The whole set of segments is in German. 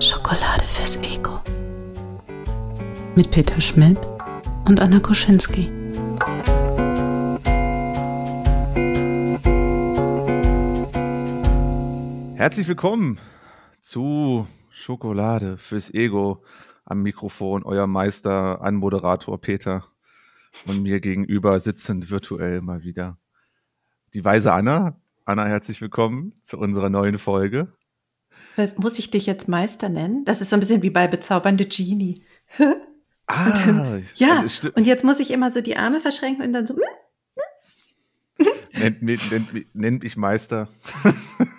Schokolade fürs Ego. Mit Peter Schmidt und Anna Koschinski. Herzlich willkommen zu Schokolade fürs Ego am Mikrofon, euer Meister, Anmoderator Peter und mir gegenüber sitzend virtuell mal wieder die weise Anna. Anna, herzlich willkommen zu unserer neuen Folge. Was, muss ich dich jetzt Meister nennen? Das ist so ein bisschen wie bei bezaubernde Genie. Ah, ja, das sti- und jetzt muss ich immer so die Arme verschränken und dann so. nennt, mich- nennt, nennt mich Meister.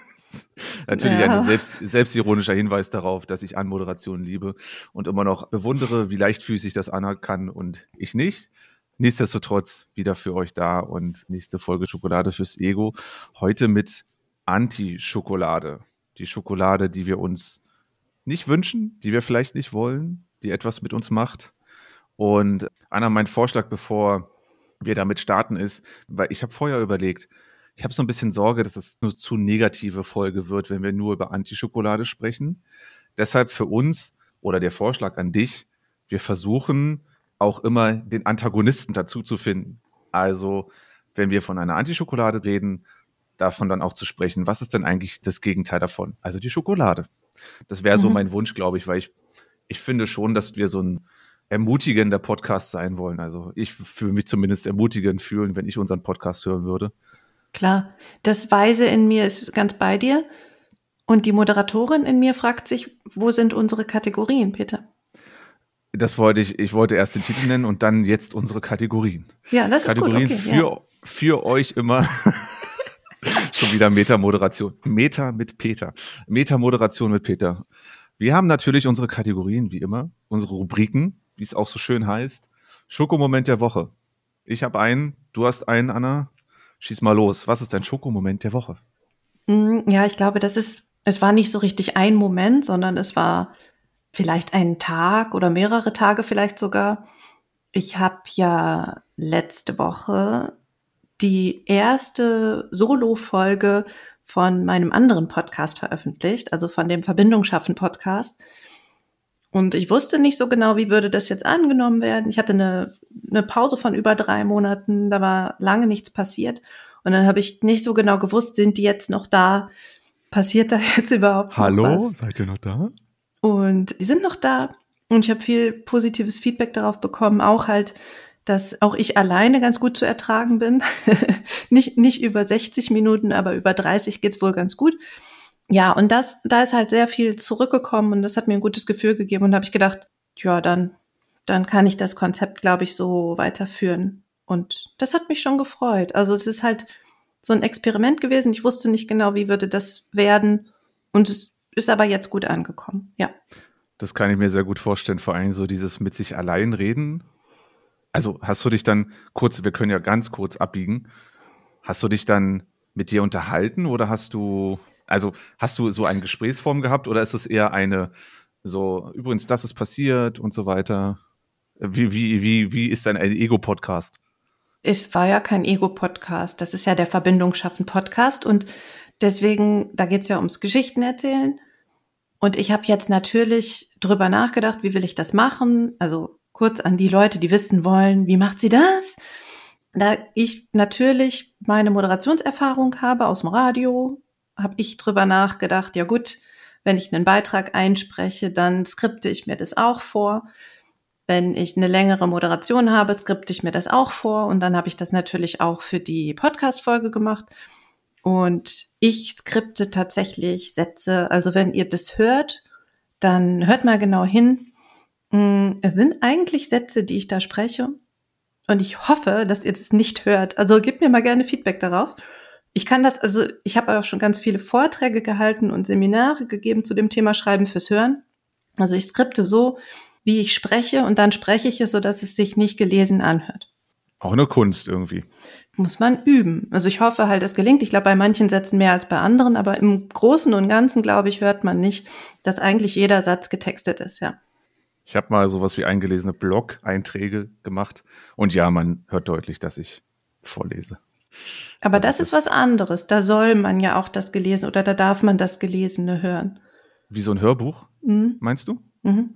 Natürlich Ja. ein selbst, selbstironischer Hinweis darauf, dass ich Anmoderation liebe und immer noch bewundere, wie leichtfüßig das Anna kann und ich nicht. Nichtsdestotrotz wieder für euch da und nächste Folge Schokolade fürs Ego. Heute mit Anti-Schokolade. Die Schokolade, die wir uns nicht wünschen, die wir vielleicht nicht wollen, die etwas mit uns macht. Und Anna, mein Vorschlag, bevor wir damit starten, ist, weil ich habe vorher überlegt, ich habe so ein bisschen Sorge, dass es nur zu negative Folge wird, wenn wir nur über Antischokolade sprechen. Deshalb für uns oder der Vorschlag an dich, wir versuchen auch immer den Antagonisten dazu zu finden. Also, wenn wir von einer Antischokolade reden, davon dann auch zu sprechen, was ist denn eigentlich das Gegenteil davon? Also die Schokolade. Das wäre so Mhm. mein Wunsch, glaube ich, weil ich, ich finde schon, dass wir so ein ermutigender Podcast sein wollen. Also ich fühle mich zumindest ermutigend fühlen, wenn ich unseren Podcast hören würde. Klar, das Weise in mir ist ganz bei dir. Und die Moderatorin in mir fragt sich, wo sind unsere Kategorien, Peter? Das wollte ich, ich wollte erst den Titel nennen und dann jetzt unsere Kategorien. Ja, das Kategorien ist gut. Okay, für, ja. für euch immer. Schon wieder Meta-Moderation. Meta mit Peter. Meta-Moderation mit Peter. Wir haben natürlich unsere Kategorien, wie immer, unsere Rubriken, wie es auch so schön heißt. Schokomoment der Woche. Ich habe einen, du hast einen, Anna. Schieß mal los. Was ist dein Schokomoment der Woche? Mm, Ja, ich glaube, das ist, es war nicht so richtig ein Moment, sondern es war vielleicht ein Tag oder mehrere Tage vielleicht sogar. Ich habe ja letzte Woche die erste Solo-Folge von meinem anderen Podcast veröffentlicht, also von dem Verbindung schaffen Podcast. Und ich wusste nicht so genau, wie würde das jetzt angenommen werden. Ich hatte eine, eine Pause von über drei Monaten, da war lange nichts passiert. Und dann habe ich nicht so genau gewusst, sind die jetzt noch da? Passiert da jetzt überhaupt noch was? seid ihr noch da? Und die sind noch da. Und ich habe viel positives Feedback darauf bekommen, auch halt, dass auch ich alleine ganz gut zu ertragen bin. nicht, nicht über 60 Minuten, aber über 30 geht's wohl ganz gut. Ja, und das, da ist halt sehr viel zurückgekommen und das hat mir ein gutes Gefühl gegeben. Und da habe ich gedacht, ja, dann, dann kann ich das Konzept, glaube ich, so weiterführen. Und das hat mich schon gefreut. Also es ist halt so ein Experiment gewesen. Ich wusste nicht genau, wie würde das werden. Und es ist aber jetzt gut angekommen. Ja. Das kann ich mir sehr gut vorstellen, vor allem so dieses mit sich allein reden. Also hast du dich dann kurz, wir können ja ganz kurz abbiegen, hast du dich dann mit dir unterhalten oder hast du, also hast du so eine Gesprächsform gehabt oder ist es eher eine, so, übrigens, das ist passiert und so weiter? Wie, wie, wie, wie ist dein Ego-Podcast? Es war ja kein Ego-Podcast. Das ist ja der Verbindung schaffen Podcast. Und deswegen, da geht's ja ums Geschichten erzählen. Und ich habe jetzt natürlich drüber nachgedacht, wie will ich das machen? Also kurz an die Leute, die wissen wollen, wie macht sie das? Da ich natürlich meine Moderationserfahrung habe aus dem Radio, habe ich drüber nachgedacht, ja gut, wenn ich einen Beitrag einspreche, dann skripte ich mir das auch vor. Wenn ich eine längere Moderation habe, skripte ich mir das auch vor. Und dann habe ich das natürlich auch für die Podcast-Folge gemacht. Und ich skripte tatsächlich Sätze. Also wenn ihr das hört, dann hört mal genau hin. Mm, Es sind eigentlich Sätze, die ich da spreche. Und ich hoffe, dass ihr das nicht hört. Also gebt mir mal gerne Feedback darauf. Ich kann das, also ich habe auch schon ganz viele Vorträge gehalten und Seminare gegeben zu dem Thema Schreiben fürs Hören. Also ich skripte so, wie ich spreche und dann spreche ich es so, dass es sich nicht gelesen anhört. Auch eine Kunst irgendwie. Muss man üben. Also ich hoffe halt, es gelingt. Ich glaube, bei manchen Sätzen mehr als bei anderen, aber im Großen und Ganzen, glaube ich, hört man nicht, dass eigentlich jeder Satz getextet ist, ja. Ich habe mal sowas wie eingelesene Blog-Einträge gemacht. Und ja, man hört deutlich, dass ich vorlese. Aber das, das ist was anderes. Da soll man ja auch das gelesen oder da darf man das Gelesene hören. Wie so ein Hörbuch, mhm. meinst du? Mhm.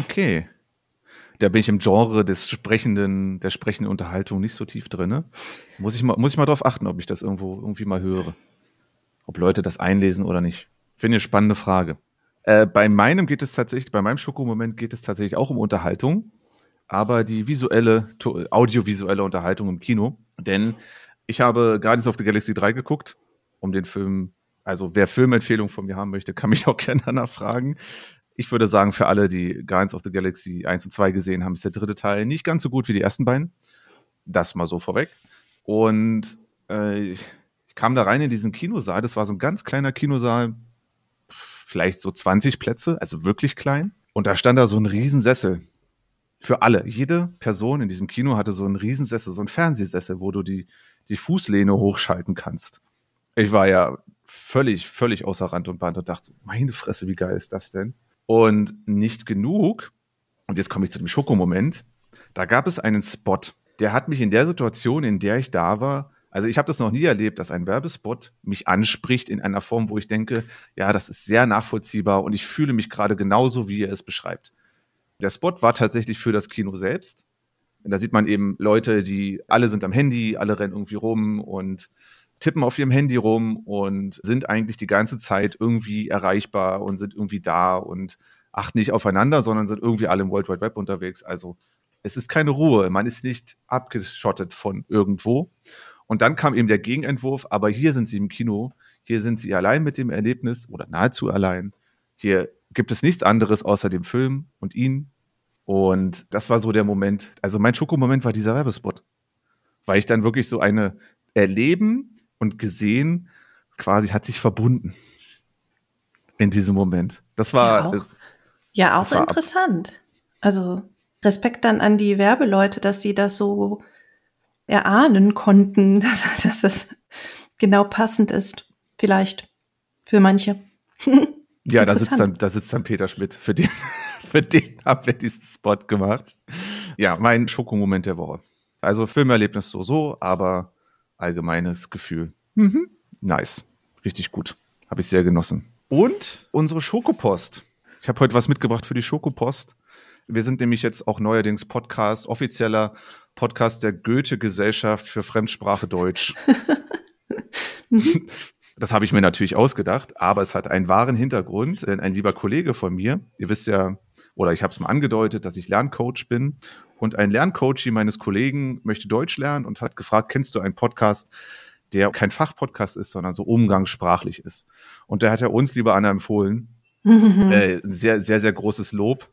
Okay. Da bin ich im Genre des sprechenden, der sprechenden Unterhaltung nicht so tief drin. Ne? Muss ich mal, muss ich mal drauf achten, ob ich das irgendwo irgendwie mal höre. Ob Leute das einlesen oder nicht. Finde ich eine spannende Frage. Äh, bei meinem geht es tatsächlich, bei meinem Schokomoment geht es tatsächlich auch um Unterhaltung, aber die visuelle, audiovisuelle Unterhaltung im Kino. Denn ich habe Guardians of the Galaxy 3 geguckt, um den Film, also wer Filmempfehlungen von mir haben möchte, kann mich auch gerne danach fragen. Ich würde sagen, für alle, die Guardians of the Galaxy 1 und 2 gesehen haben, ist der dritte Teil nicht ganz so gut wie die ersten beiden. Das mal so vorweg. Und äh, ich kam da rein in diesen Kinosaal. Das war so ein ganz kleiner Kinosaal, vielleicht so 20 Plätze, also wirklich klein. Und da stand da so ein Riesensessel. Für alle. Jede Person in diesem Kino hatte so einen Riesensessel, so einen Fernsehsessel, wo du die, die Fußlehne hochschalten kannst. Ich war ja völlig, völlig außer Rand und Band und dachte, meine Fresse, wie geil ist das denn? Und nicht genug. Und jetzt komme ich zu dem Schokomoment. Da gab es einen Spot, der hat mich in der Situation, in der ich da war, also ich habe das noch nie erlebt, dass ein Werbespot mich anspricht in einer Form, wo ich denke, ja, das ist sehr nachvollziehbar und ich fühle mich gerade genauso, wie er es beschreibt. Der Spot war tatsächlich für das Kino selbst. Und da sieht man eben Leute, die alle sind am Handy, alle rennen irgendwie rum und tippen auf ihrem Handy rum und sind eigentlich die ganze Zeit irgendwie erreichbar und sind irgendwie da und achten nicht aufeinander, sondern sind irgendwie alle im World Wide Web unterwegs. Also es ist keine Ruhe, man ist nicht abgeschottet von irgendwo. Und dann kam eben der Gegenentwurf, aber hier sind sie im Kino, hier sind sie allein mit dem Erlebnis oder nahezu allein. Hier gibt es nichts anderes außer dem Film und ihn. Und das war so der Moment, also mein Schokomoment war dieser Werbespot. Weil ich dann wirklich so eine Erleben und gesehen quasi hat sich verbunden in diesem Moment. Das war ja auch, ja, auch interessant. Also Respekt dann an die Werbeleute, dass sie das so erahnen konnten, dass, dass das genau passend ist. Vielleicht für manche. ja, da sitzt dann, da sitzt dann Peter Schmidt. Für den, für den haben wir diesen Spot gemacht. Ja, mein Schokomoment der Woche. Also Filmerlebnis so, so, aber allgemeines Gefühl. Mhm. Nice. Richtig gut. Habe ich sehr genossen. Und unsere Schokopost. Ich habe heute was mitgebracht für die Schokopost. Wir sind nämlich jetzt auch neuerdings Podcast, offizieller Podcast der Goethe-Gesellschaft für Fremdsprache Deutsch. das habe ich mir natürlich ausgedacht, aber es hat einen wahren Hintergrund. Ein lieber Kollege von mir, ihr wisst ja, oder ich habe es mal angedeutet, dass ich Lerncoach bin. Und ein Lerncoach meines Kollegen möchte Deutsch lernen und hat gefragt, kennst du einen Podcast, der kein Fachpodcast ist, sondern so umgangssprachlich ist? Und da hat er uns, lieber Anna, empfohlen. äh, sehr, sehr, sehr großes Lob.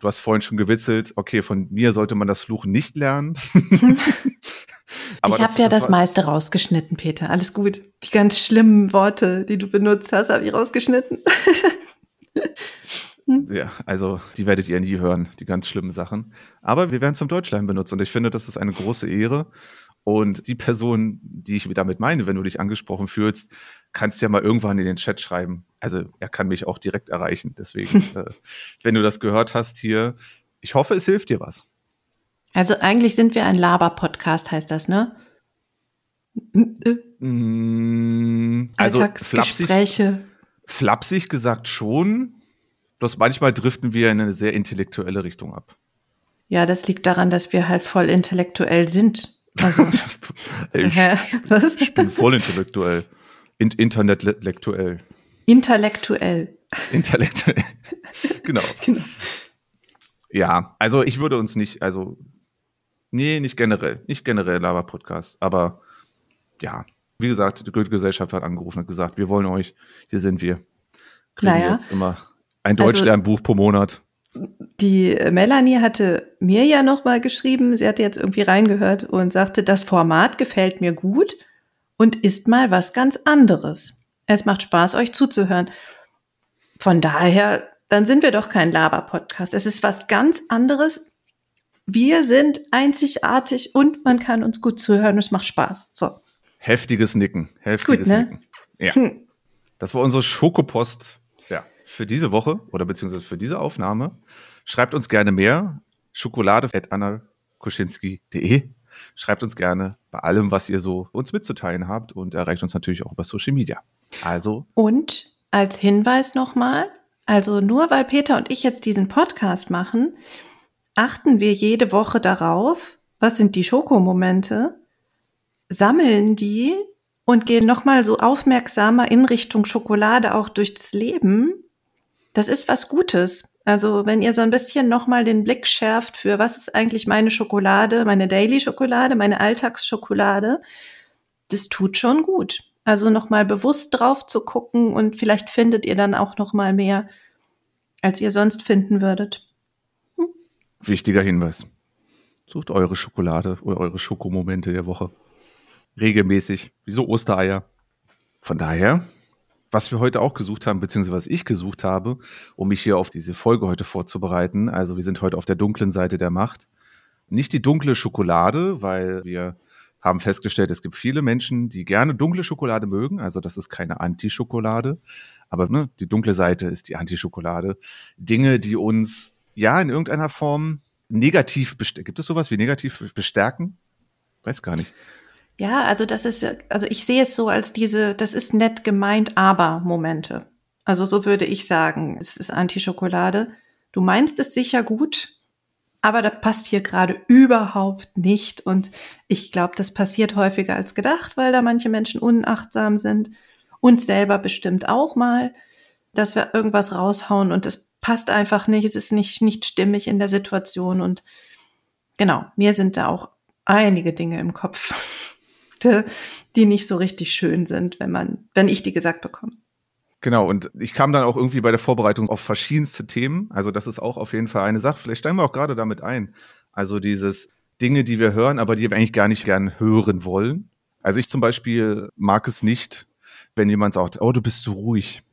Du hast vorhin schon gewitzelt, okay, von mir sollte man das Fluchen nicht lernen. ich habe ja das, das meiste rausgeschnitten, Peter. Alles gut. Die ganz schlimmen Worte, die du benutzt hast, habe ich rausgeschnitten. ja, also die werdet ihr nie hören, die ganz schlimmen Sachen. Aber wir werden zum Deutschlernen benutzt und ich finde, das ist eine große Ehre. Und die Person, die ich damit meine, wenn du dich angesprochen fühlst, kannst ja mal irgendwann in den Chat schreiben. Also er kann mich auch direkt erreichen. Deswegen, äh, wenn du das gehört hast hier, ich hoffe, es hilft dir was. Also eigentlich sind wir ein Laber-Podcast, heißt das, ne? Mm, also Alltagsgespräche. Flapsig, flapsig gesagt schon. Bloß manchmal driften wir in eine sehr intellektuelle Richtung ab. Ja, das liegt daran, dass wir halt voll intellektuell sind. Also, ich, ich bin voll intellektuell. In, intellektuell. Intellektuell. Intellektuell. genau. genau. Ja, also ich würde uns nicht, also, nee, nicht generell, nicht generell Lava-Podcast, aber ja, wie gesagt, die Goethe-Gesellschaft hat angerufen und gesagt, wir wollen euch, hier sind wir. Kriegen naja. jetzt immer ein Deutschlernbuch also, pro Monat die Melanie hatte mir ja nochmal geschrieben, sie hatte jetzt irgendwie reingehört und sagte, das Format gefällt mir gut und ist mal was ganz anderes. Es macht Spaß, euch zuzuhören. Von daher, dann sind wir doch kein Laber-Podcast. Es ist was ganz anderes. Wir sind einzigartig und man kann uns gut zuhören. Es macht Spaß. So. Heftiges Nicken. Heftiges gut, ne? Nicken. Ja. Hm. Das war unsere Schokopost für diese Woche oder beziehungsweise für diese Aufnahme. Schreibt uns gerne mehr. Schokolade.annakuschinski.de. Schreibt uns gerne bei allem, was ihr so uns mitzuteilen habt und erreicht uns natürlich auch über Social Media. Also. Und als Hinweis nochmal, also nur weil Peter und ich jetzt diesen Podcast machen, achten wir jede Woche darauf, was sind die Schokomomente, sammeln die und gehen nochmal so aufmerksamer in Richtung Schokolade auch durchs Leben. Das ist was Gutes. Also wenn ihr so ein bisschen nochmal den Blick schärft für was ist eigentlich meine Schokolade, meine Daily Schokolade, meine Alltagsschokolade, das tut schon gut. Also nochmal bewusst drauf zu gucken und vielleicht findet ihr dann auch nochmal mehr, als ihr sonst finden würdet. Hm? Wichtiger Hinweis. Sucht eure Schokolade oder eure Schokomomente der Woche. Regelmäßig, wie so Ostereier. Von daher, was wir heute auch gesucht haben, beziehungsweise was ich gesucht habe, um mich hier auf diese Folge heute vorzubereiten. Also wir sind heute auf der dunklen Seite der Macht. Nicht die dunkle Schokolade, weil wir haben festgestellt, es gibt viele Menschen, die gerne dunkle Schokolade mögen. Also das ist keine Anti-Schokolade. Aber ne, die dunkle Seite ist die Anti-Schokolade. Dinge, die uns ja in irgendeiner Form negativ bestärken. Gibt es sowas wie negativ bestärken? Weiß gar nicht. Ja, also das ist, also ich sehe es so als diese, das ist nett gemeint, aber Momente. Also so würde ich sagen, es ist Anti-Schokolade. Du meinst es sicher gut, aber das passt hier gerade überhaupt nicht. Und ich glaube, das passiert häufiger als gedacht, weil da manche Menschen unachtsam sind. Und selber bestimmt auch mal, dass wir irgendwas raushauen und es passt einfach nicht, es ist nicht, nicht stimmig in der Situation. Und genau, mir sind da auch einige Dinge im Kopf, die nicht so richtig schön sind, wenn man, wenn ich die gesagt bekomme. Genau, und ich kam dann auch irgendwie bei der Vorbereitung auf verschiedenste Themen. Also das ist auch auf jeden Fall eine Sache. Vielleicht steigen wir auch gerade damit ein. Also dieses Dinge, die wir hören, aber die wir eigentlich gar nicht gern hören wollen. Also ich zum Beispiel mag es nicht, wenn jemand sagt, oh, du bist so ruhig.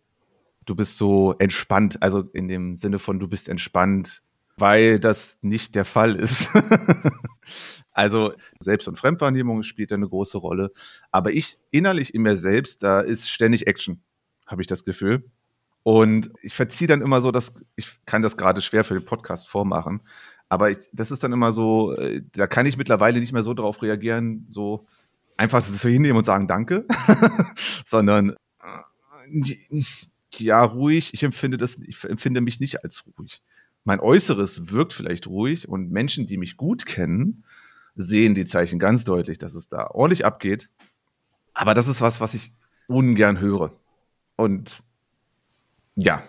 Du bist so entspannt. Also in dem Sinne von, du bist entspannt, weil das nicht der Fall ist. also Selbst- und Fremdwahrnehmung spielt eine große Rolle. Aber ich innerlich in mir selbst, da ist ständig Action habe ich das Gefühl. Und ich verziehe dann immer so, dass ich kann das gerade schwer für den Podcast vormachen. Aber ich, das ist dann immer so, äh, da kann ich mittlerweile nicht mehr so darauf reagieren, so einfach das so hinnehmen und sagen Danke, sondern äh, ja, ruhig. Ich empfinde das, ich empfinde mich nicht als ruhig. Mein Äußeres wirkt vielleicht ruhig und Menschen, die mich gut kennen, sehen die Zeichen ganz deutlich, dass es da ordentlich abgeht. Aber das ist was, was ich ungern höre. Und ja,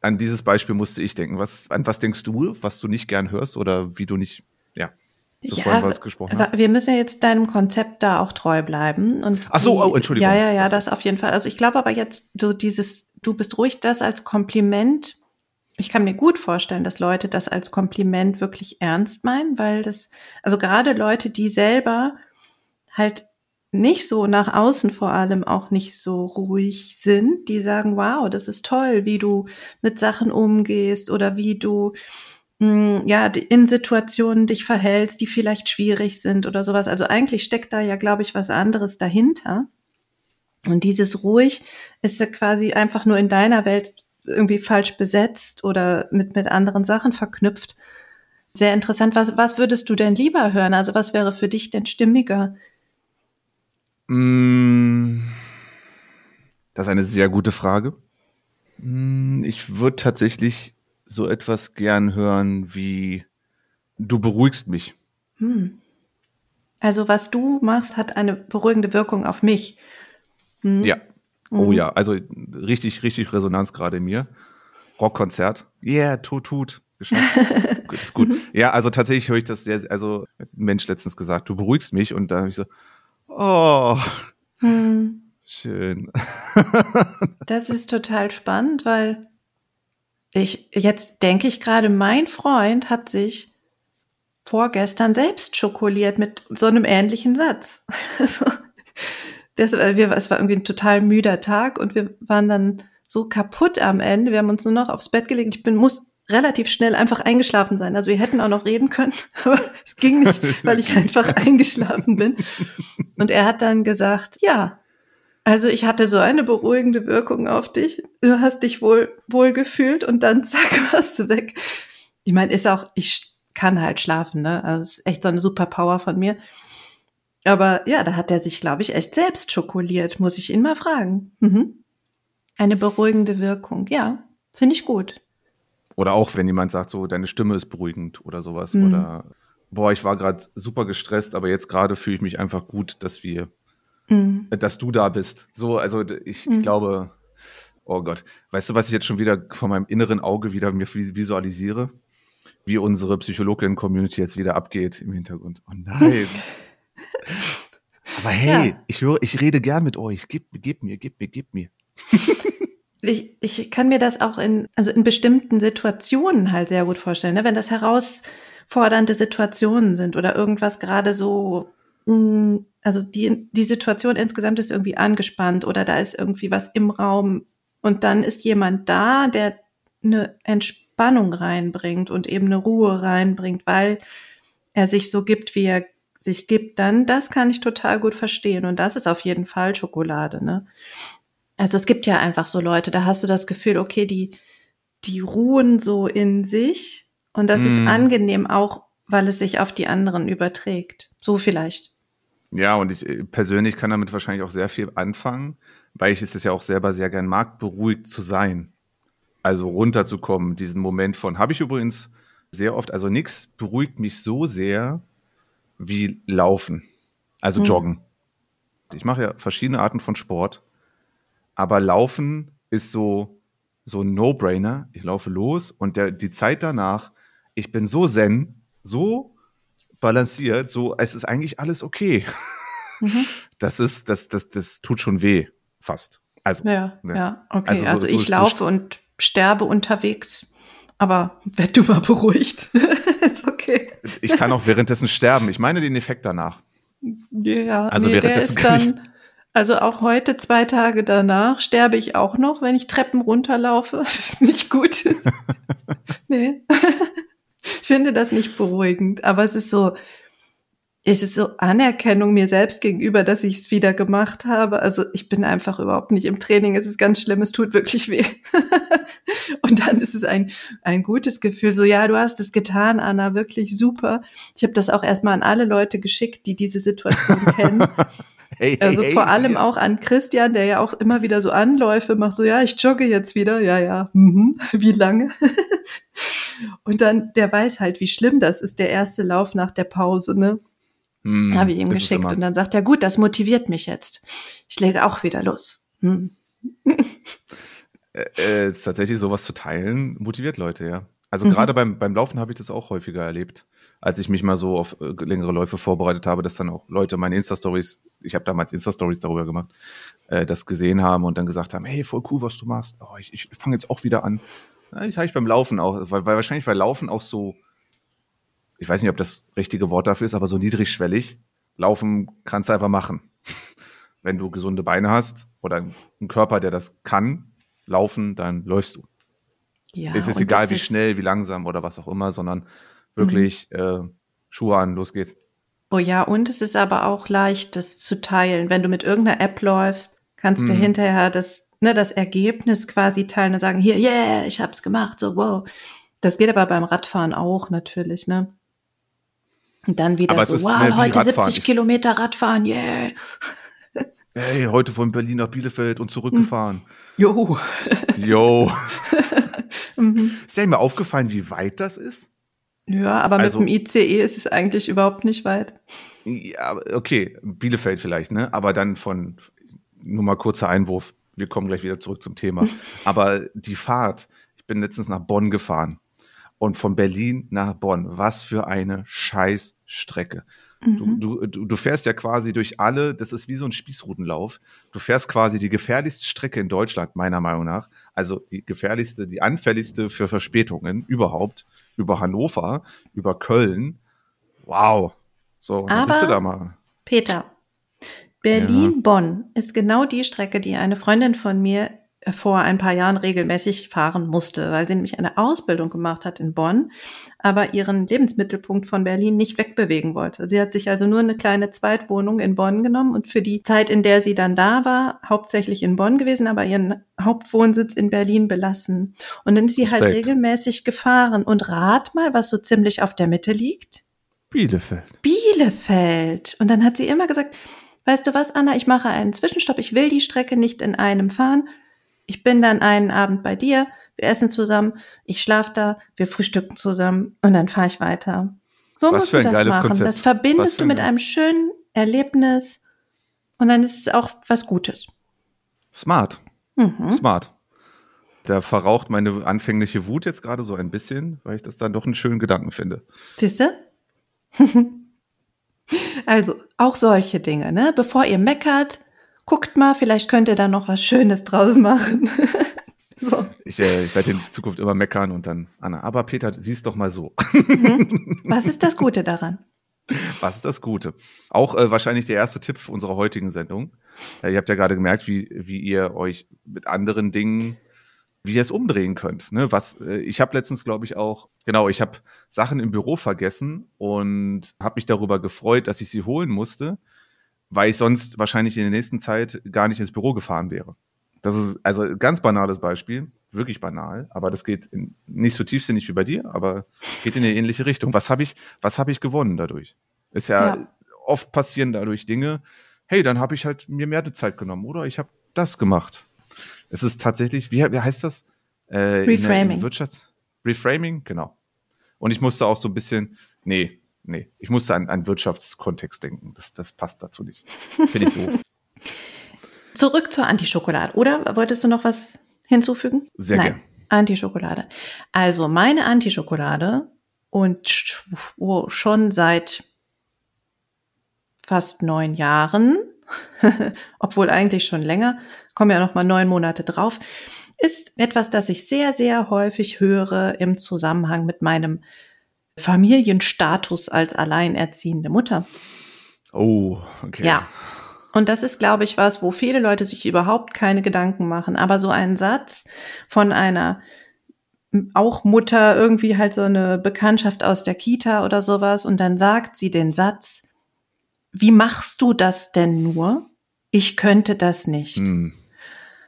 an dieses Beispiel musste ich denken. Was, an was denkst du, was du nicht gern hörst oder wie du nicht, ja, so ja, was gesprochen hast? Wir müssen ja jetzt deinem Konzept da auch treu bleiben. Und Ach so, die, oh, Entschuldigung. Ja, ja, ja, das auf jeden Fall. Also ich glaube aber jetzt so dieses, du bist ruhig, das als Kompliment. Ich kann mir gut vorstellen, dass Leute das als Kompliment wirklich ernst meinen, weil das, also gerade Leute, die selber halt nicht so nach außen vor allem auch nicht so ruhig sind, die sagen, wow, das ist toll, wie du mit Sachen umgehst oder wie du hm, ja in Situationen dich verhältst, die vielleicht schwierig sind oder sowas. Also eigentlich steckt da ja, glaube ich, was anderes dahinter. Und dieses ruhig ist quasi einfach nur in deiner Welt irgendwie falsch besetzt oder mit, mit anderen Sachen verknüpft. Sehr interessant. Was, was würdest du denn lieber hören? Also was wäre für dich denn stimmiger? Mm, das ist eine sehr gute Frage. Mm, ich würde tatsächlich so etwas gern hören wie du beruhigst mich. Hm. Also was du machst, hat eine beruhigende Wirkung auf mich. Hm. Ja. Oh mhm. ja, also richtig, richtig Resonanz gerade in mir. Rockkonzert. Yeah, tut, tut. Geschafft. gut, ist gut. Ja, also tatsächlich höre ich das sehr, also ein Mensch letztens gesagt, du beruhigst mich und da habe ich so, Oh. Hm. Schön. das ist total spannend, weil ich jetzt denke ich gerade, mein Freund hat sich vorgestern selbst schokoliert mit so einem ähnlichen Satz. Also, das, wir, es war irgendwie ein total müder Tag und wir waren dann so kaputt am Ende. Wir haben uns nur noch aufs Bett gelegt. Ich bin, muss relativ schnell einfach eingeschlafen sein. Also wir hätten auch noch reden können, aber es ging nicht, weil ich einfach eingeschlafen bin. Und er hat dann gesagt, ja, Also ich hatte so eine beruhigende Wirkung auf dich. Du hast dich wohl, wohl gefühlt und dann zack, warst du weg. Ich meine, ist auch, ich kann halt schlafen, ne? Also ist echt so eine Superpower von mir. Aber ja, da hat er sich, glaube ich, echt selbst schokoliert, muss ich ihn mal fragen. Mhm. Eine beruhigende Wirkung, ja, finde ich gut. Oder auch, wenn jemand sagt, so, deine Stimme ist beruhigend oder sowas. Mhm. Oder, boah, ich war gerade super gestresst, aber jetzt gerade fühle ich mich einfach gut, dass wir, mhm. dass du da bist. So, also ich, ich mhm. glaube, oh Gott, weißt du, was ich jetzt schon wieder von meinem inneren Auge wieder mir visualisiere? Wie unsere Psychologin-Community jetzt wieder abgeht im Hintergrund. Oh nein. Aber hey, ja. ich höre, ich rede gern mit euch. Gib, gib mir, gib mir, gib mir. ich, ich kann mir das auch in, also in bestimmten Situationen halt sehr gut vorstellen, ne? wenn das herausfordernde Situationen sind oder irgendwas gerade so, mm, also die, die Situation insgesamt ist irgendwie angespannt oder da ist irgendwie was im Raum und dann ist jemand da, der eine Entspannung reinbringt und eben eine Ruhe reinbringt, weil er sich so gibt, wie er sich gibt, dann das kann ich total gut verstehen. Und das ist auf jeden Fall Schokolade, ne? Also es gibt ja einfach so Leute, da hast du das Gefühl, okay, die, die ruhen so in sich und das mm. ist angenehm auch, weil es sich auf die anderen überträgt. So vielleicht. Ja, und ich äh, persönlich kann damit wahrscheinlich auch sehr viel anfangen, weil ich es ja auch selber sehr gern mag, beruhigt zu sein. Also runterzukommen, diesen Moment von, habe ich übrigens sehr oft, also nichts beruhigt mich so sehr wie Laufen, also mhm. Joggen. Ich mache ja verschiedene Arten von Sport, aber Laufen ist so, so ein No-Brainer. Ich laufe los und der, die Zeit danach, ich bin so zen, so balanciert, so, es ist eigentlich alles okay. Mhm. Das ist, das, das, das tut schon weh, fast. Also, ja, ne? ja, okay. Also, so, also ich so, laufe und sterbe unterwegs, aber werd du mal beruhigt. ist okay. Ich kann auch währenddessen sterben. Ich meine den Effekt danach. Ja, also nee, währenddessen der ist dann, also auch heute, zwei Tage danach, sterbe ich auch noch, wenn ich Treppen runterlaufe. Das ist nicht gut. nee. ich finde das nicht beruhigend, aber es ist so, es ist so Anerkennung mir selbst gegenüber, dass ich es wieder gemacht habe. Also ich bin einfach überhaupt nicht im Training. Es ist ganz schlimm, es tut wirklich weh. und dann ist es ein, ein gutes Gefühl, so ja, du hast es getan, Anna, wirklich super. Ich habe das auch erstmal an alle Leute geschickt, die diese Situation kennen. Hey, hey, also vor allem hey. auch an Christian, der ja auch immer wieder so Anläufe macht, so ja, ich jogge jetzt wieder, ja, ja, mhm. wie lange? und dann, der weiß halt, wie schlimm das ist, der erste Lauf nach der Pause, ne? Hm, Habe ich ihm geschickt und dann sagt er, gut, das motiviert mich jetzt. Ich lege auch wieder los. Hm. Äh, äh, tatsächlich sowas zu teilen, motiviert Leute, ja. Also mhm. gerade beim, beim Laufen habe ich das auch häufiger erlebt, als ich mich mal so auf äh, längere Läufe vorbereitet habe, dass dann auch Leute meine Insta-Stories, ich habe damals Insta-Stories darüber gemacht, äh, das gesehen haben und dann gesagt haben, hey, voll cool, was du machst. Oh, ich, ich fange jetzt auch wieder an. Ja, ich habe ich beim Laufen auch, weil, weil wahrscheinlich, weil Laufen auch so ich weiß nicht, ob das richtige Wort dafür ist, aber so niedrigschwellig. Laufen kannst du einfach machen. Wenn du gesunde Beine hast oder einen Körper, der das kann, laufen, dann läufst du. Ja, es ist egal, wie schnell, wie langsam oder was auch immer, sondern wirklich mhm. äh, Schuhe an, los geht's. Oh ja, und es ist aber auch leicht, das zu teilen. Wenn du mit irgendeiner App läufst, kannst mhm. du hinterher das, ne, das Ergebnis quasi teilen und sagen, hier, yeah, ich hab's gemacht, so wow. Das geht aber beim Radfahren auch natürlich, ne? Und dann wieder Aber so, wow, heute 70 Kilometer Radfahren, yeah. Hey, heute von Berlin nach Bielefeld und zurückgefahren. Jo. Jo. mhm. Ist ja immer aufgefallen, wie weit das ist? Ja, aber also, mit dem ICE ist es eigentlich überhaupt nicht weit. Ja, okay, Bielefeld vielleicht, ne? Aber dann von, nur mal kurzer Einwurf, wir kommen gleich wieder zurück zum Thema. aber die Fahrt, ich bin letztens nach Bonn gefahren und von Berlin nach Bonn. Was für eine Scheißstrecke. Mhm. Du, du, du fährst ja quasi durch alle, das ist wie so ein Spießrutenlauf. Du fährst quasi die gefährlichste Strecke in Deutschland, meiner Meinung nach. Also die gefährlichste, die anfälligste für Verspätungen überhaupt. Über Hannover, über Köln. Wow. So, dann bist du da mal. Peter, Berlin-Bonn ja. ist genau die Strecke, die eine Freundin von mir vor ein paar Jahren regelmäßig fahren musste, weil sie nämlich eine Ausbildung gemacht hat in Bonn, aber ihren Lebensmittelpunkt von Berlin nicht wegbewegen wollte. Sie hat sich also nur eine kleine Zweitwohnung in Bonn genommen und für die Zeit, in der sie dann da war, hauptsächlich in Bonn gewesen, aber ihren Hauptwohnsitz in Berlin belassen. Und dann ist sie halt regelmäßig gefahren. Und rat mal, was so ziemlich auf der Mitte liegt. Bielefeld. Bielefeld. Und dann hat sie immer gesagt, weißt du was, Anna, ich mache einen Zwischenstopp, ich will die Strecke nicht in einem fahren. Ich bin dann einen Abend bei dir, wir essen zusammen, ich schlafe da, wir frühstücken zusammen und dann fahre ich weiter. So Was musst du das machen. Konzept. Das verbindest du mit einem schönen Erlebnis und dann ist es auch was Gutes. Smart. Mhm. Smart. Da verraucht meine anfängliche Wut jetzt gerade so ein bisschen, weil ich das dann doch einen schönen Gedanken finde. Siehst du? also, auch solche Dinge, ne? Bevor ihr meckert, guckt mal, vielleicht könnt ihr da noch was Schönes draus machen. so. Ich, äh, ich werde in Zukunft immer meckern und dann, Anna, aber Peter, siehst doch mal so. Was ist das Gute daran? Was ist das Gute? Auch äh, wahrscheinlich der erste Tipp für unserer heutigen Sendung. Äh, ihr habt ja gerade gemerkt, wie, wie ihr euch mit anderen Dingen, wie ihr es umdrehen könnt. Ne? Was, äh, ich habe letztens, glaube ich, auch, genau, ich habe Sachen im Büro vergessen und habe mich darüber gefreut, dass ich sie holen musste, weil ich sonst wahrscheinlich in der nächsten Zeit gar nicht ins Büro gefahren wäre. Das ist also ein ganz banales Beispiel, wirklich banal, aber das geht in, nicht so tiefsinnig wie bei dir, aber geht in eine ähnliche Richtung. Was habe ich, was habe ich gewonnen dadurch? Ist ja, Ja. oft passieren dadurch Dinge. Hey, dann habe ich halt mir mehr Zeit genommen oder ich habe das gemacht. Es ist tatsächlich, wie, wie heißt das? Äh, in der- Reframing. in Wirtschafts Reframing, genau. Und ich musste auch so ein bisschen, nee, nee, ich musste an, an Wirtschaftskontext denken. Das, das passt dazu nicht. Finde ich doof. Zurück zur Antischokolade. Oder wolltest du noch was hinzufügen? Sehr Nein. gern. Antischokolade. Also meine Antischokolade und oh, schon seit fast neun Jahren, obwohl eigentlich schon länger, kommen ja noch mal neun Monate drauf, ist etwas, das ich sehr, sehr häufig höre im Zusammenhang mit meinem Familienstatus als alleinerziehende Mutter. Oh, okay. Ja. Und das ist, glaube ich, was, wo viele Leute sich überhaupt keine Gedanken machen. Aber so ein Satz von einer auch Mutter, irgendwie halt so eine Bekanntschaft aus der Kita oder sowas, und dann sagt sie den Satz, wie machst du das denn nur? Ich könnte das nicht. Hm.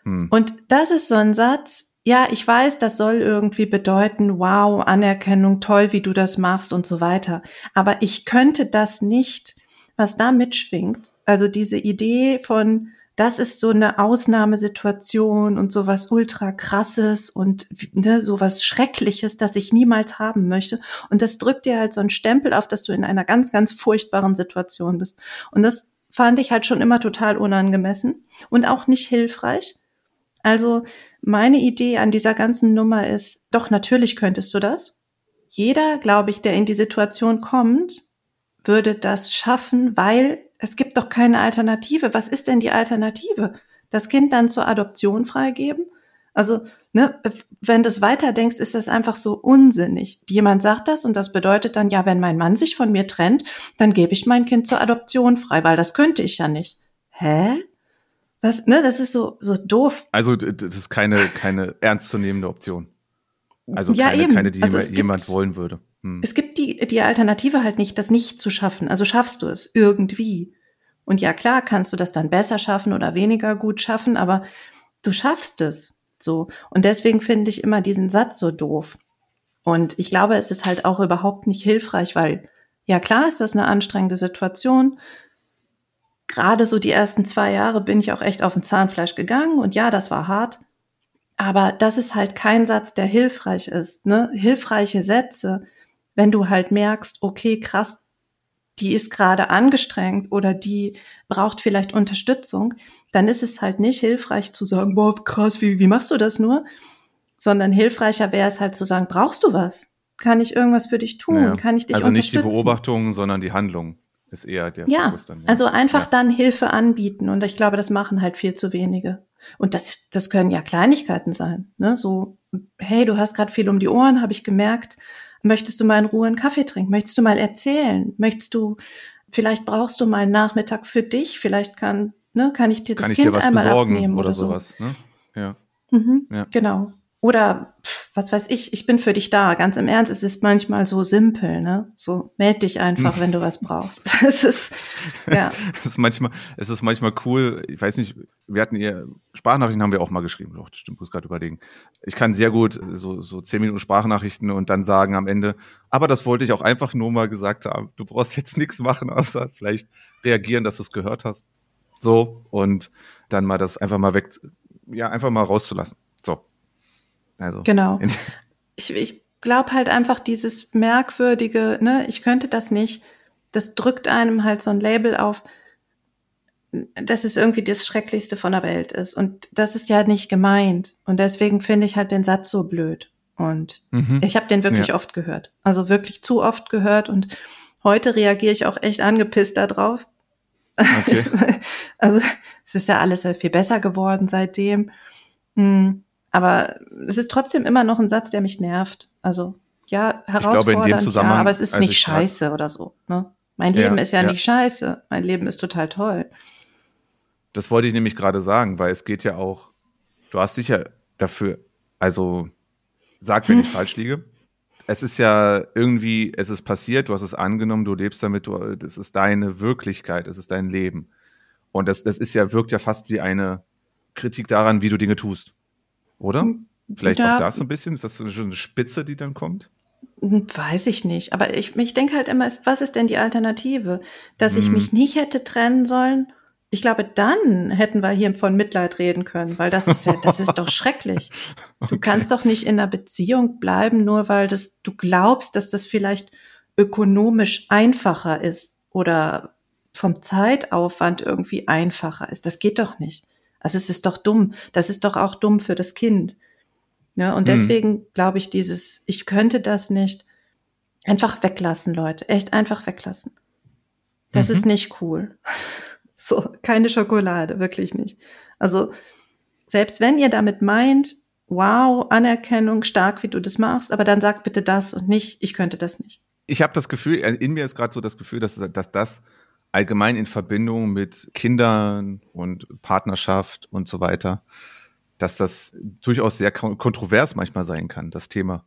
Hm. Und das ist so ein Satz, ja, ich weiß, das soll irgendwie bedeuten, wow, Anerkennung, toll, wie du das machst und so weiter. Aber ich könnte das nicht, was da mitschwingt. Also diese Idee von, das ist so eine Ausnahmesituation und sowas ultra krasses und ne, sowas Schreckliches, das ich niemals haben möchte. Und das drückt dir halt so einen Stempel auf, dass du in einer ganz, ganz furchtbaren Situation bist. Und das fand ich halt schon immer total unangemessen und auch nicht hilfreich. Also meine Idee an dieser ganzen Nummer ist, doch natürlich könntest du das. Jeder, glaube ich, der in die Situation kommt, würde das schaffen, weil es gibt doch keine Alternative. Was ist denn die Alternative? Das Kind dann zur Adoption freigeben? Also, ne, wenn du es weiterdenkst, ist das einfach so unsinnig. Jemand sagt das und das bedeutet dann, ja, wenn mein Mann sich von mir trennt, dann gebe ich mein Kind zur Adoption frei, weil das könnte ich ja nicht. Hä? Was, ne, das ist so, so doof. Also das ist keine, keine ernstzunehmende Option. Also Ja, keine, eben. keine, die Also jemand, gibt- wollen würde. Hm. Es gibt die, die Alternative halt nicht, das nicht zu schaffen. Also schaffst du es irgendwie. Und ja, klar, kannst du das dann besser schaffen oder weniger gut schaffen, aber du schaffst es so. Und deswegen finde ich immer diesen Satz so doof. Und ich glaube, es ist halt auch überhaupt nicht hilfreich, weil ja, klar ist das eine anstrengende Situation. Gerade so die ersten zwei Jahre bin ich auch echt auf dem Zahnfleisch gegangen und ja, das war hart. Aber das ist halt kein Satz, der hilfreich ist. Ne? Hilfreiche Sätze, wenn du halt merkst, okay, krass, die ist gerade angestrengt oder die braucht vielleicht Unterstützung, dann ist es halt nicht hilfreich zu sagen, boah, krass, wie, wie machst du das nur? Sondern hilfreicher wäre es halt zu sagen, brauchst du was? Kann ich irgendwas für dich tun? Ja. Kann ich dich also nicht die unterstützen? Beobachtung, sondern die Handlung ist eher der Ja, Fokus dann. also einfach Ja. dann Hilfe anbieten. Und ich glaube, das machen halt viel zu wenige. Und das, das können ja Kleinigkeiten sein. Ne? So, hey, du hast gerade viel um die Ohren, habe ich gemerkt. Möchtest du mal in Ruhe einen Kaffee trinken? Möchtest du mal erzählen? Möchtest du, vielleicht brauchst du mal einen Nachmittag für dich? Vielleicht kann, ne, kann ich dir das Kann ich Kind dir was einmal besorgen abnehmen oder, oder, so. sowas. Ne? Ja. Mhm, Ja. Genau. Oder pf, was weiß ich, ich bin für dich da. Ganz im Ernst, es ist manchmal so simpel, ne? So, meld dich einfach, wenn du was brauchst. Es ist, ja. Es ist manchmal, es ist manchmal cool. Ich weiß nicht, wir hatten ihr Sprachnachrichten haben wir auch mal geschrieben. Doch, stimmt, muss gerade überlegen. Ich kann sehr gut so, so zehn Minuten Sprachnachrichten und dann sagen am Ende, aber das wollte ich auch einfach nur mal gesagt haben. Du brauchst jetzt nichts machen, außer vielleicht reagieren, dass du es gehört hast. So. Und dann mal das einfach mal weg, ja, einfach mal rauszulassen. So. Also. Genau. Ich, ich glaube halt einfach dieses merkwürdige, ne, ich könnte das nicht, das drückt einem halt so ein Label auf, dass es irgendwie das Schrecklichste von der Welt ist. Und das ist ja nicht gemeint. Und deswegen finde ich halt den Satz so blöd. Und Mhm. ich habe den wirklich Ja. oft gehört. Also wirklich zu oft gehört. Und heute reagiere ich auch echt angepisst darauf. Okay. Also es ist ja alles sehr viel besser geworden seitdem. Hm, Aber es ist trotzdem immer noch ein Satz, der mich nervt. Also ja, glaube, in dem herausfordernd, ja, Zusammenhang, aber es ist als nicht ich grad- scheiße oder so. Ne? Mein Ja, Leben ist ja, ja. nicht scheiße. Mein Leben ist total toll. Das wollte ich nämlich gerade sagen, weil es geht ja auch, du hast dich ja dafür, also sag, wenn ich falsch liege. Es ist ja irgendwie, es ist passiert, du hast es angenommen, du lebst damit, du, das ist deine Wirklichkeit, es ist dein Leben. Und das, das ist ja, wirkt ja fast wie eine Kritik daran, wie du Dinge tust. Oder? Vielleicht Ja. auch das so ein bisschen? Ist das so eine Spitze, die dann kommt? Hm, Weiß ich nicht. Aber ich, ich denke halt immer, was ist denn die Alternative? Dass ich Mhm. mich nicht hätte trennen sollen? Ich glaube, dann hätten wir hier von Mitleid reden können, weil das ist ja, das ist doch schrecklich. Du kannst doch nicht in einer Beziehung bleiben, nur weil das, du glaubst, dass das vielleicht ökonomisch einfacher ist oder vom Zeitaufwand irgendwie einfacher ist. Das geht doch nicht. Also es ist doch dumm. Das ist doch auch dumm für das Kind. Ne? Und Mhm. deswegen glaube ich, dieses, ich könnte das nicht einfach weglassen, Leute. Echt einfach weglassen. Das Mhm. ist nicht cool. So, keine Schokolade, wirklich nicht. Also, selbst wenn ihr damit meint, wow, Anerkennung, stark, wie du das machst, aber dann sagt bitte das und nicht, ich könnte das nicht. ich habe das Gefühl, äh, in mir ist gerade so das Gefühl, dass, dass das allgemein in Verbindung mit Kindern und Partnerschaft und so weiter, dass das durchaus sehr kon- kontrovers manchmal sein kann, das Thema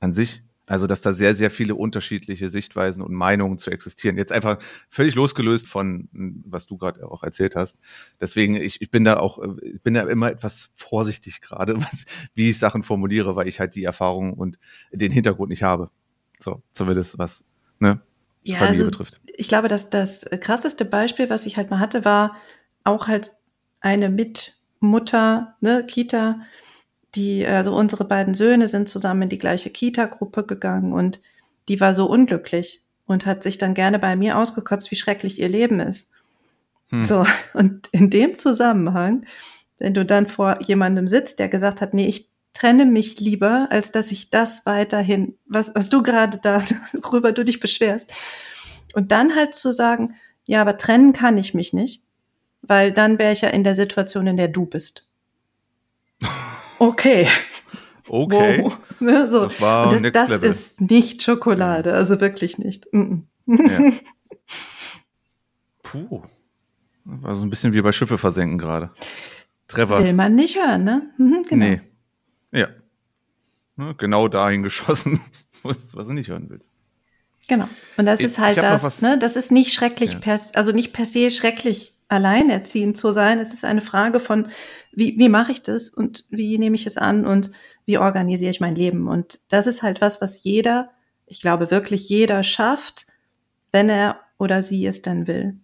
an sich. Also, dass da sehr, sehr viele unterschiedliche Sichtweisen und Meinungen zu existieren. Jetzt einfach völlig losgelöst von, m, was du gerade auch erzählt hast. Deswegen, ich, ich bin da auch, ich bin da immer etwas vorsichtig gerade, was, wie ich Sachen formuliere, weil ich halt die Erfahrung und den Hintergrund nicht habe. So, zumindest was, ne, Ja, Familie also, betrifft. ich glaube, dass das krasseste Beispiel, was ich halt mal hatte, war auch halt eine Mitmutter, ne, Kita, die, also unsere beiden Söhne sind zusammen in die gleiche Kita-Gruppe gegangen und die war so unglücklich und hat sich dann gerne bei mir ausgekotzt, wie schrecklich ihr Leben ist. Hm. So, und in dem Zusammenhang, wenn du dann vor jemandem sitzt, der gesagt hat, nee, ich trenne mich lieber, als dass ich das weiterhin, was, was du gerade da, worüber du dich beschwerst. Und dann halt zu sagen, ja, aber trennen kann ich mich nicht, weil dann wäre ich ja in der Situation, in der du bist. Okay. Okay. Wow. Ne, so. Das war das, Next das Level. ist nicht Schokolade, also wirklich nicht. Mm Ja. Puh. War so ein bisschen wie bei Schiffe versenken gerade. Trevor. Will man nicht hören, ne? Mhm, genau. Nee. Ja. Ne, genau dahin geschossen, was, was du nicht hören willst. Genau. Und das Ich- ist halt das, was- ne? Das ist nicht schrecklich, Ja. per, also nicht per se schrecklich, alleinerziehend zu sein. Es ist eine Frage von, wie, wie mache ich das und wie nehme ich es an und wie organisiere ich mein Leben. Und das ist halt was, was jeder, ich glaube wirklich jeder schafft, wenn er oder sie es dann will.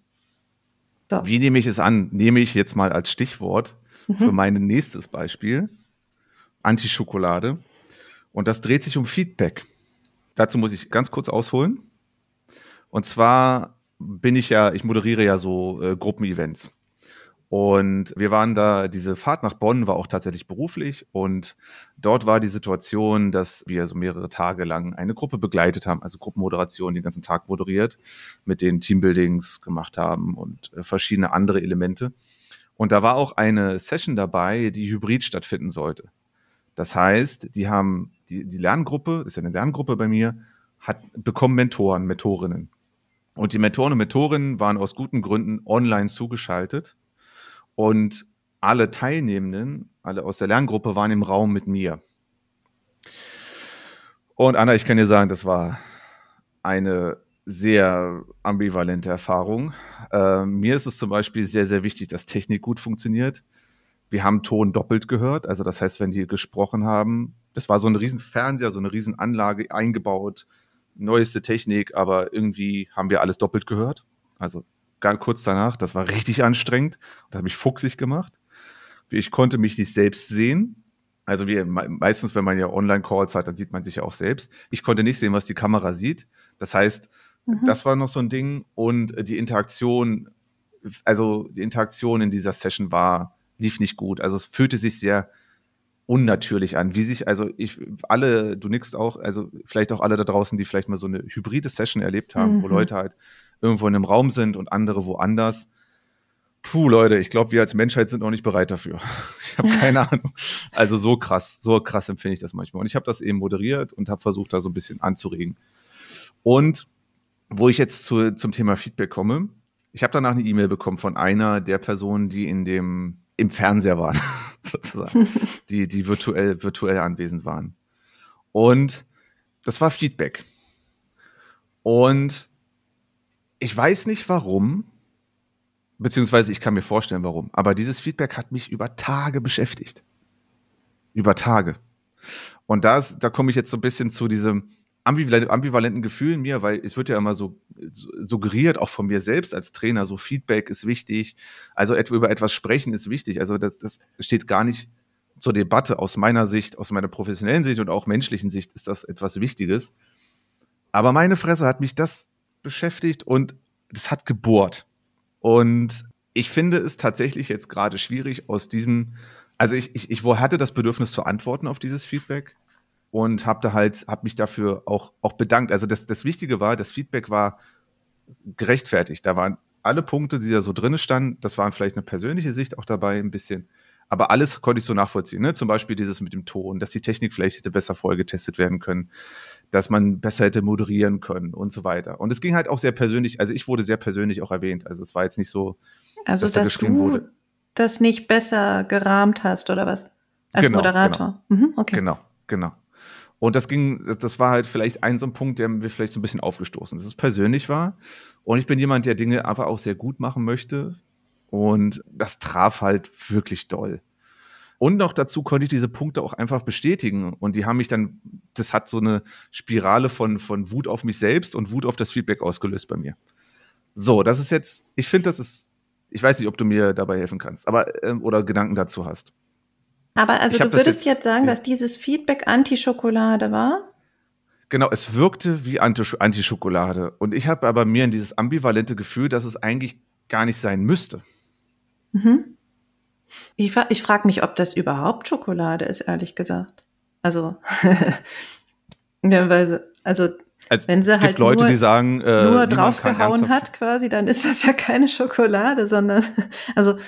So. Wie nehme ich es an? Nehme ich jetzt mal als Stichwort für Mhm. mein nächstes Beispiel Anti-Schokolade. Und das dreht sich um Feedback. Dazu muss ich ganz kurz ausholen. Und zwar bin ich ja, ich moderiere ja so äh, Gruppenevents. Und wir waren da, diese Fahrt nach Bonn war auch tatsächlich beruflich. Und dort war die Situation, dass wir so mehrere Tage lang eine Gruppe begleitet haben, also Gruppenmoderation den ganzen Tag moderiert, mit den Teambuildings gemacht haben und äh, verschiedene andere Elemente. Und da war auch eine Session dabei, die hybrid stattfinden sollte. Das heißt, die haben, die, die Lerngruppe, ist ja eine Lerngruppe bei mir, hat bekommen Mentoren, Mentorinnen. Und die Mentoren und Mentorinnen waren aus guten Gründen online zugeschaltet. Und alle Teilnehmenden, alle aus der Lerngruppe waren im Raum mit mir. Und Anna, ich kann dir sagen, das war eine sehr ambivalente Erfahrung. Äh, mir ist es zum Beispiel sehr, sehr wichtig, dass Technik gut funktioniert. Wir haben Ton doppelt gehört. Also das heißt, wenn die gesprochen haben, das war so ein riesen Fernseher, so eine riesen Anlage eingebaut, neueste Technik, aber irgendwie haben wir alles doppelt gehört. Also ganz kurz danach, das war richtig anstrengend und hat mich fuchsig gemacht. Ich konnte mich nicht selbst sehen. Also wie meistens, wenn man ja Online-Calls hat, dann sieht man sich ja auch selbst. Ich konnte nicht sehen, was die Kamera sieht. Das heißt, mhm. das war noch so ein Ding. Und die Interaktion, also die Interaktion in dieser Session war, lief nicht gut. Also es fühlte sich sehr unnatürlich an. Wie sich, also ich, alle, du nickst auch, also vielleicht auch alle da draußen, die vielleicht mal so eine hybride Session erlebt haben, mhm. wo Leute halt irgendwo in einem Raum sind und andere woanders. Puh, Leute, ich glaube, wir als Menschheit sind noch nicht bereit dafür. Ich habe keine Ahnung. Also so krass, so krass empfinde ich das manchmal. Und ich habe das eben moderiert und habe versucht, da so ein bisschen anzuregen. Und wo ich jetzt zu, zum Thema Feedback komme, ich habe danach eine E-Mail bekommen von einer der Personen, die in dem im Fernseher waren, sozusagen, die die virtuell virtuell anwesend waren. Und das war Feedback. Und ich weiß nicht warum, beziehungsweise ich kann mir vorstellen warum, aber dieses Feedback hat mich über Tage beschäftigt. Über Tage. Und das, da komme ich jetzt so ein bisschen zu diesem ambivalenten Gefühl in mir, weil es wird ja immer so suggeriert, auch von mir selbst als Trainer, so Feedback ist wichtig, also etwa über etwas sprechen ist wichtig. Also das, das steht gar nicht zur Debatte aus meiner Sicht, aus meiner professionellen Sicht und auch menschlichen Sicht ist das etwas Wichtiges. Aber meine Fresse hat mich das beschäftigt und das hat gebohrt. Und ich finde es tatsächlich jetzt gerade schwierig aus diesem, also ich, ich, ich hatte das Bedürfnis zu antworten auf dieses Feedback und habe da halt, habe mich dafür auch, auch bedankt. Also das, das Wichtige war, das Feedback war gerechtfertigt. Da waren alle Punkte, die da so drin standen, das waren vielleicht eine persönliche Sicht auch dabei ein bisschen. Aber alles konnte ich so nachvollziehen. Ne? Zum Beispiel dieses mit dem Ton, dass die Technik vielleicht hätte besser vorher getestet werden können, dass man besser hätte moderieren können und so weiter. Und es ging halt auch sehr persönlich, also ich wurde sehr persönlich auch erwähnt. Also es war jetzt nicht so, also dass, dass da du wurde. das nicht besser gerahmt hast oder was? Als genau, Moderator. Genau. Mhm, okay. genau, genau. Und das ging, das war halt vielleicht ein so ein Punkt, der mir vielleicht so ein bisschen aufgestoßen ist. Dass es persönlich war. Und ich bin jemand, der Dinge einfach auch sehr gut machen möchte. Und das traf halt wirklich doll. Und noch dazu konnte ich diese Punkte auch einfach bestätigen. Und die haben mich dann, das hat so eine Spirale von, von Wut auf mich selbst und Wut auf das Feedback ausgelöst bei mir. So, das ist jetzt, ich finde, das ist, ich weiß nicht, ob du mir dabei helfen kannst, aber, ähm, oder Gedanken dazu hast. Aber also du würdest jetzt, jetzt, sagen, ja. dass dieses Feedback Anti-Schokolade war? Genau, es wirkte wie Anti-Schokolade. Und ich habe aber mir dieses ambivalente Gefühl, dass es eigentlich gar nicht sein müsste. Mhm. Ich, ich frage mich, ob das überhaupt Schokolade ist, ehrlich gesagt. Also, ja, weil, also, also wenn sie halt Leute, nur, sagen, äh, nur draufgehauen hat quasi, dann ist das ja keine Schokolade, sondern, also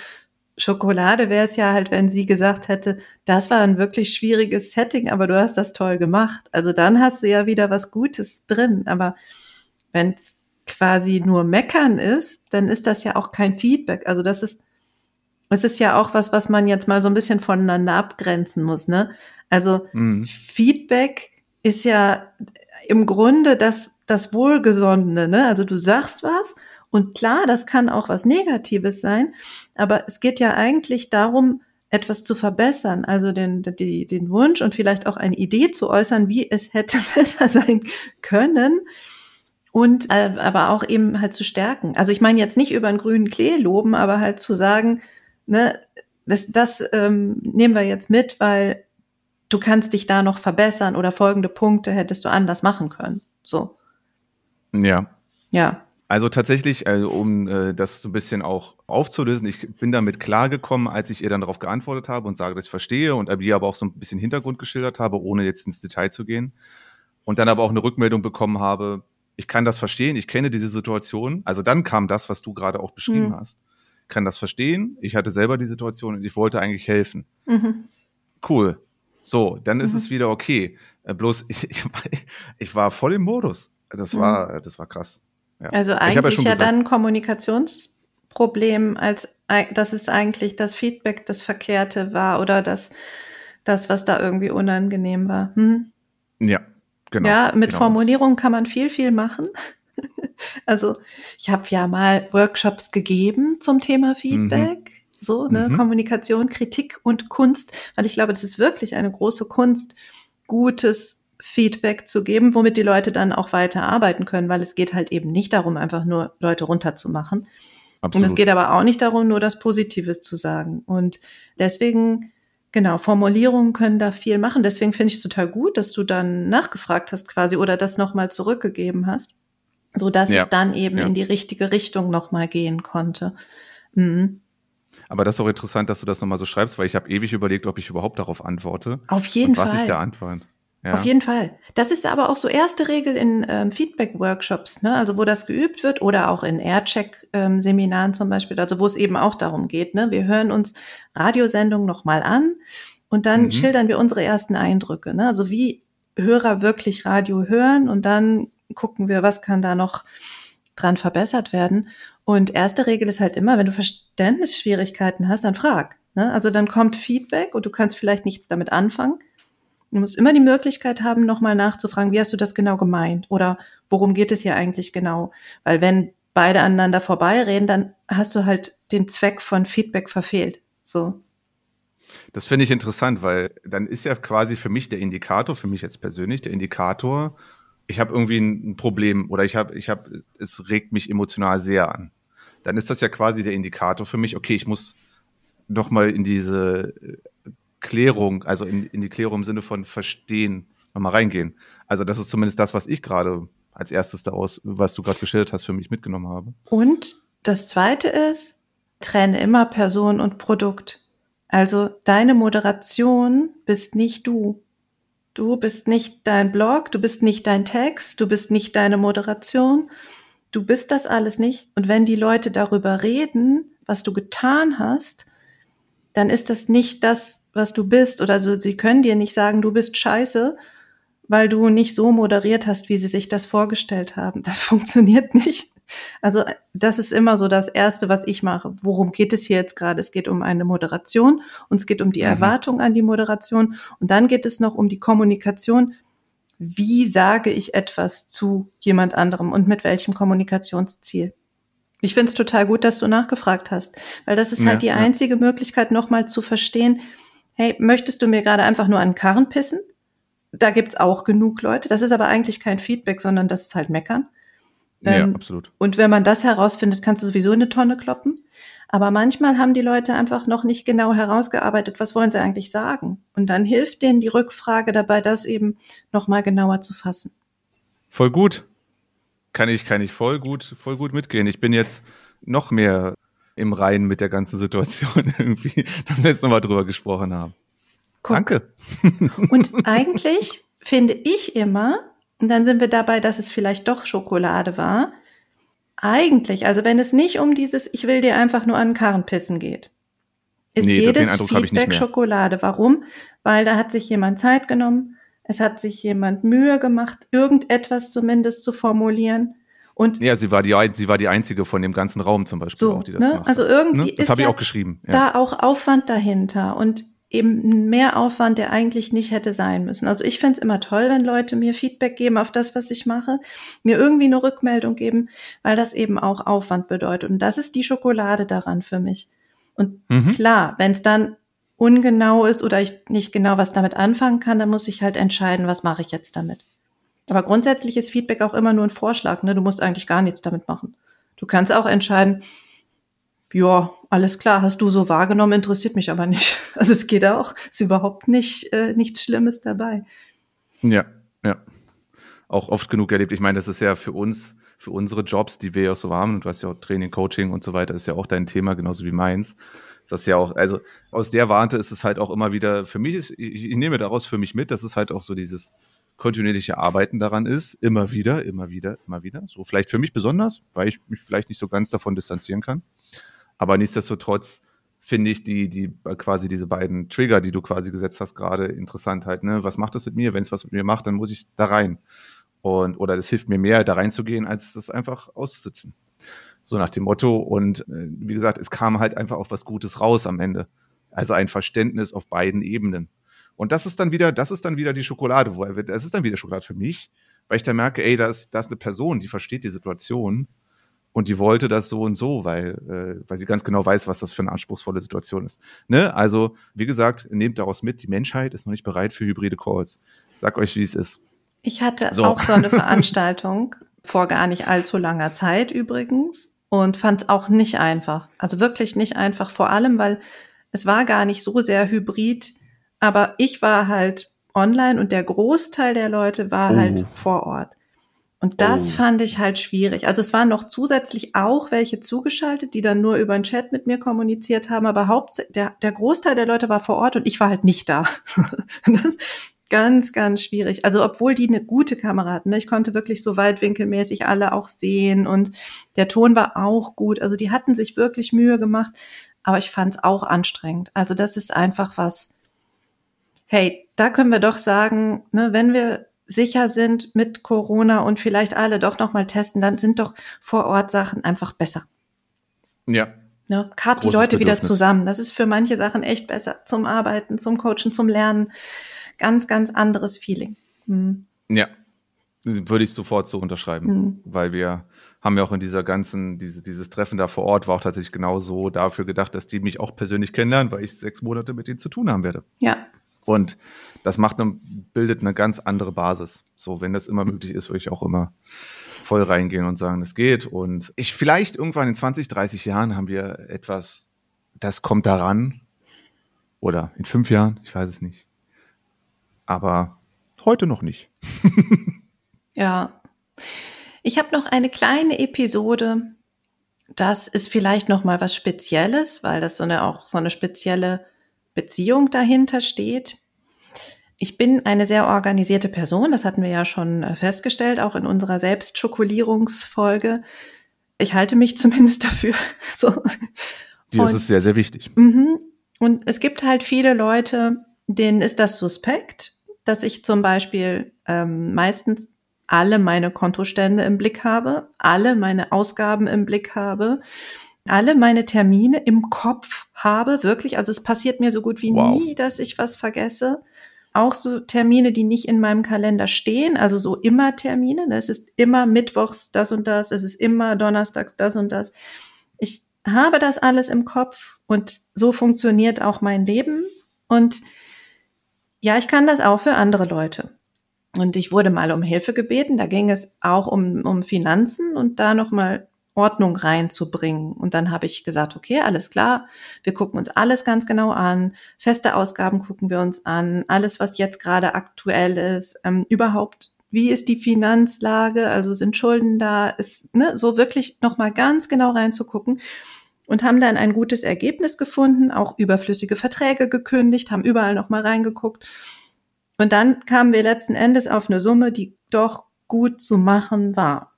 Schokolade wäre es ja halt, wenn sie gesagt hätte, das war ein wirklich schwieriges Setting, aber du hast das toll gemacht. Also dann hast du ja wieder was Gutes drin. Aber wenn es quasi nur Meckern ist, dann ist das ja auch kein Feedback. Also das ist es ist ja auch was, was man jetzt mal so ein bisschen voneinander abgrenzen muss. Ne? Also mhm. Feedback ist ja im Grunde das, das Wohlgesonnene. Ne? Also du sagst was und klar, das kann auch was Negatives sein, aber es geht ja eigentlich darum, etwas zu verbessern, also den, die, den Wunsch und vielleicht auch eine Idee zu äußern, wie es hätte besser sein können und äh, aber auch eben halt zu stärken. Also ich meine jetzt nicht über einen grünen Klee loben, aber halt zu sagen, ne, das, das ähm, nehmen wir jetzt mit, weil du kannst dich da noch verbessern oder folgende Punkte hättest du anders machen können. So. Ja. Ja. Also tatsächlich, also um äh, das so ein bisschen auch aufzulösen, ich bin damit klargekommen, als ich ihr dann darauf geantwortet habe und sage, dass ich verstehe und ihr aber auch so ein bisschen Hintergrund geschildert habe, ohne jetzt ins Detail zu gehen. Und dann aber auch eine Rückmeldung bekommen habe, ich kann das verstehen, ich kenne diese Situation. Also dann kam das, was du gerade auch beschrieben mhm. hast kann das verstehen. Ich hatte selber die Situation und ich wollte eigentlich helfen. Mhm. Cool. So, dann ist mhm. es wieder okay. Äh, bloß ich, ich, ich, war voll im Modus. Das mhm. war, das war krass. Ja. Also eigentlich ja, ja dann Kommunikationsproblem als dass es eigentlich das Feedback das Verkehrte war oder das, das was da irgendwie unangenehm war. Hm? Ja, genau. Ja, mit genau. Formulierungen kann man viel, viel machen. also ich habe ja mal Workshops gegeben zum Thema Feedback. So, ne, Mhm. Kommunikation, Kritik und Kunst, weil ich glaube, das ist wirklich eine große Kunst, gutes Feedback zu geben, womit die Leute dann auch weiter arbeiten können, weil es geht halt eben nicht darum, einfach nur Leute runterzumachen. Und Absolut. es geht aber auch nicht darum, nur das Positives zu sagen. Und deswegen, genau, Formulierungen können da viel machen. Deswegen finde ich es total gut, dass du dann nachgefragt hast quasi oder das nochmal zurückgegeben hast, so dass Ja, es dann eben ja. in die richtige Richtung nochmal gehen konnte. Mhm. Aber das ist auch interessant, dass du das nochmal so schreibst, weil ich habe ewig überlegt, ob ich überhaupt darauf antworte. Auf jeden und was Fall. ich da antworte. Ja. Auf jeden Fall. Das ist aber auch so erste Regel in ähm, Feedback-Workshops, ne? also wo das geübt wird oder auch in Aircheck-Seminaren zum Beispiel, also wo es eben auch darum geht, ne? wir hören uns Radiosendungen nochmal an und dann Mhm. schildern wir unsere ersten Eindrücke, ne? also wie Hörer wirklich Radio hören und dann gucken wir, was kann da noch dran verbessert werden. Und erste Regel ist halt immer, wenn du Verständnisschwierigkeiten hast, dann frag. Ne? Also dann kommt Feedback und du kannst vielleicht nichts damit anfangen. Du musst immer die Möglichkeit haben, nochmal nachzufragen, wie hast du das genau gemeint? Oder worum geht es hier eigentlich genau? Weil wenn beide aneinander vorbeireden, dann hast du halt den Zweck von Feedback verfehlt. So. Das finde ich interessant, weil dann ist ja quasi für mich der Indikator, für mich jetzt persönlich, der Indikator, ich habe irgendwie ein Problem oder ich habe, ich habe, es regt mich emotional sehr an. Dann ist das ja quasi der Indikator für mich, okay, ich muss noch mal in diese Klärung, also in, in die Klärung im Sinne von Verstehen, nochmal reingehen. Also das ist zumindest das, was ich gerade als erstes daraus, was du gerade geschildert hast, für mich mitgenommen habe. Und das zweite ist, trenne immer Person und Produkt. Also deine Moderation bist nicht du. Du bist nicht dein Blog, du bist nicht dein Text, du bist nicht deine Moderation. Du bist das alles nicht. Und wenn die Leute darüber reden, was du getan hast, dann ist das nicht das, was du bist. Oder so, sie können dir nicht sagen, du bist scheiße, weil du nicht so moderiert hast, wie sie sich das vorgestellt haben. Das funktioniert nicht. Also das ist immer so das Erste, was ich mache. Worum geht es hier jetzt gerade? Es geht um eine Moderation und es geht um die Mhm. Erwartung an die Moderation und dann geht es noch um die Kommunikation. Wie sage ich etwas zu jemand anderem und mit welchem Kommunikationsziel? Ich finde es total gut, dass du nachgefragt hast, weil das ist Ja, halt die ja. einzige Möglichkeit, nochmal zu verstehen, hey, möchtest du mir gerade einfach nur an Karren pissen? Da gibt's auch genug Leute. Das ist aber eigentlich kein Feedback, sondern das ist halt Meckern. ja, Ähm, absolut. Und wenn man das herausfindet, kannst du sowieso in eine Tonne kloppen. Aber manchmal haben die Leute einfach noch nicht genau herausgearbeitet, was wollen sie eigentlich sagen. Und dann hilft denen die Rückfrage dabei, das eben nochmal genauer zu fassen. Voll gut. Kann ich, kann ich voll gut, voll gut mitgehen. Ich bin jetzt noch mehr im Reinen mit der ganzen Situation irgendwie, dass wir jetzt nochmal drüber gesprochen haben. Guck. Danke. Und eigentlich finde ich immer, und dann sind wir dabei, dass es vielleicht doch Schokolade war, eigentlich, also wenn es nicht um dieses, ich will dir einfach nur an den Karren pissen geht, ist Nee, jedes Feedback. Schokolade. Warum? Weil da hat sich jemand Zeit genommen, es hat sich jemand Mühe gemacht, irgendetwas zumindest zu formulieren. Und Ja, sie war die, sie war die einzige von dem ganzen Raum zum Beispiel so, auch, die das ne? gemacht also irgendwie Ne? Das ist habe ich ja auch geschrieben. Ja. da auch Aufwand dahinter und eben mehr Aufwand, der eigentlich nicht hätte sein müssen. Also ich find's immer toll, wenn Leute mir Feedback geben auf das, was ich mache, mir irgendwie eine Rückmeldung geben, weil das eben auch Aufwand bedeutet. Und das ist die Schokolade daran für mich. Und Mhm. klar, wenn es dann ungenau ist oder ich nicht genau was damit anfangen kann, dann muss ich halt entscheiden, was mache ich jetzt damit. Aber grundsätzlich ist Feedback auch immer nur ein Vorschlag. Ne? Du musst eigentlich gar nichts damit machen. Du kannst auch entscheiden, ja, alles klar, hast du so wahrgenommen, interessiert mich aber nicht. Also es geht auch, ist überhaupt nicht äh, nichts Schlimmes dabei. Ja, ja. Auch oft genug erlebt. Ich meine, das ist ja für uns, für unsere Jobs, die wir ja so haben, und du hast ja auch Training, Coaching und so weiter, ist ja auch dein Thema, genauso wie meins. Ist das ja auch, also aus der Warte ist es halt auch immer wieder, für mich ist, ich, ich nehme daraus für mich mit, dass es halt auch so dieses kontinuierliche Arbeiten daran ist, immer wieder, immer wieder, immer wieder. So vielleicht für mich besonders, weil ich mich vielleicht nicht so ganz davon distanzieren kann. Aber nichtsdestotrotz finde ich die, die quasi diese beiden Trigger, die du quasi gesetzt hast, gerade interessant halt, ne? Was macht das mit mir? Wenn es was mit mir macht, dann muss ich da rein. Und, oder das hilft mir mehr, da reinzugehen, als das einfach auszusitzen. So nach dem Motto. Und äh, wie gesagt, es kam halt einfach auch was Gutes raus am Ende. Also ein Verständnis auf beiden Ebenen. Und das ist dann wieder, das ist dann wieder die Schokolade, wo er wird, das ist dann wieder Schokolade für mich, weil ich dann merke, ey, da ist, da ist eine Person, die versteht die Situation und die wollte das so und so, weil, äh, weil sie ganz genau weiß, was das für eine anspruchsvolle Situation ist. Ne? Also, wie gesagt, nehmt daraus mit, die Menschheit ist noch nicht bereit für hybride Calls. Sag euch, wie es ist. Ich hatte So. auch so eine Veranstaltung vor gar nicht allzu langer Zeit übrigens und fand es auch nicht einfach. Also wirklich nicht einfach, vor allem, weil es war gar nicht so sehr hybrid, aber ich war halt online und der Großteil der Leute war Oh. halt vor Ort. Und das Oh. fand ich halt schwierig. Also es waren noch zusätzlich auch welche zugeschaltet, die dann nur über den Chat mit mir kommuniziert haben, aber Haupt der, der Großteil der Leute war vor Ort und ich war halt nicht da. das, ganz, ganz schwierig. Also obwohl die eine gute Kamera hatten, ne? ich konnte wirklich so weitwinkelmäßig alle auch sehen und der Ton war auch gut. Also die hatten sich wirklich Mühe gemacht, aber ich fand es auch anstrengend. Also das ist einfach was, hey, da können wir doch sagen, ne, wenn wir sicher sind mit Corona und vielleicht alle doch noch mal testen, dann sind doch vor Ort Sachen einfach besser. Ja. Ne? Gerade die Leute wieder Bedürfnis. zusammen. Das ist für manche Sachen echt besser. Zum Arbeiten, zum Coachen, zum Lernen. Ganz, ganz anderes Feeling. Hm. Ja. Würde ich sofort so unterschreiben. Hm. Weil wir haben ja auch in dieser ganzen, diese, dieses Treffen da vor Ort war auch tatsächlich genau so dafür gedacht, dass die mich auch persönlich kennenlernen, weil ich sechs Monate mit denen zu tun haben werde. Ja, Und das macht eine, bildet eine ganz andere Basis. So, wenn das immer möglich ist, würde ich auch immer voll reingehen und sagen, es geht. Und ich vielleicht irgendwann in 20, 30 Jahren haben wir etwas, das kommt daran. Oder in fünf Jahren, ich weiß es nicht. Aber heute noch nicht. ja. Ich habe noch eine kleine Episode. Das ist vielleicht noch mal was Spezielles, weil das so eine auch so eine spezielle Beziehung dahinter steht. Ich bin eine sehr organisierte Person, das hatten wir ja schon äh, festgestellt, auch in unserer Selbstschokolierungsfolge. Ich halte mich zumindest dafür. So. Dir ist es sehr, sehr wichtig. Mhm. Und es gibt halt viele Leute, denen ist das suspekt, dass ich zum Beispiel ähm, meistens alle meine Kontostände im Blick habe, alle meine Ausgaben im Blick habe, alle meine Termine im Kopf habe, wirklich. Also es passiert mir so gut wie Wow. nie, dass ich was vergesse. Auch so Termine, die nicht in meinem Kalender stehen, also so immer Termine. ne? Es ist immer Mittwochs das und das, es ist immer Donnerstags das und das. Ich habe das alles im Kopf und so funktioniert auch mein Leben. Und ja, ich kann das auch für andere Leute. Und ich wurde mal um Hilfe gebeten. Da ging es auch um, um Finanzen und da nochmal Ordnung reinzubringen. Und dann habe ich gesagt, okay, alles klar. Wir gucken uns alles ganz genau an. Feste Ausgaben gucken wir uns an. Alles, was jetzt gerade aktuell ist. Ähm, überhaupt, wie ist die Finanzlage? Also sind Schulden da? Ist, ne, so wirklich nochmal ganz genau reinzugucken und haben dann ein gutes Ergebnis gefunden, auch überflüssige Verträge gekündigt, haben überall noch mal reingeguckt. Und dann kamen wir letzten Endes auf eine Summe, die doch gut zu machen war.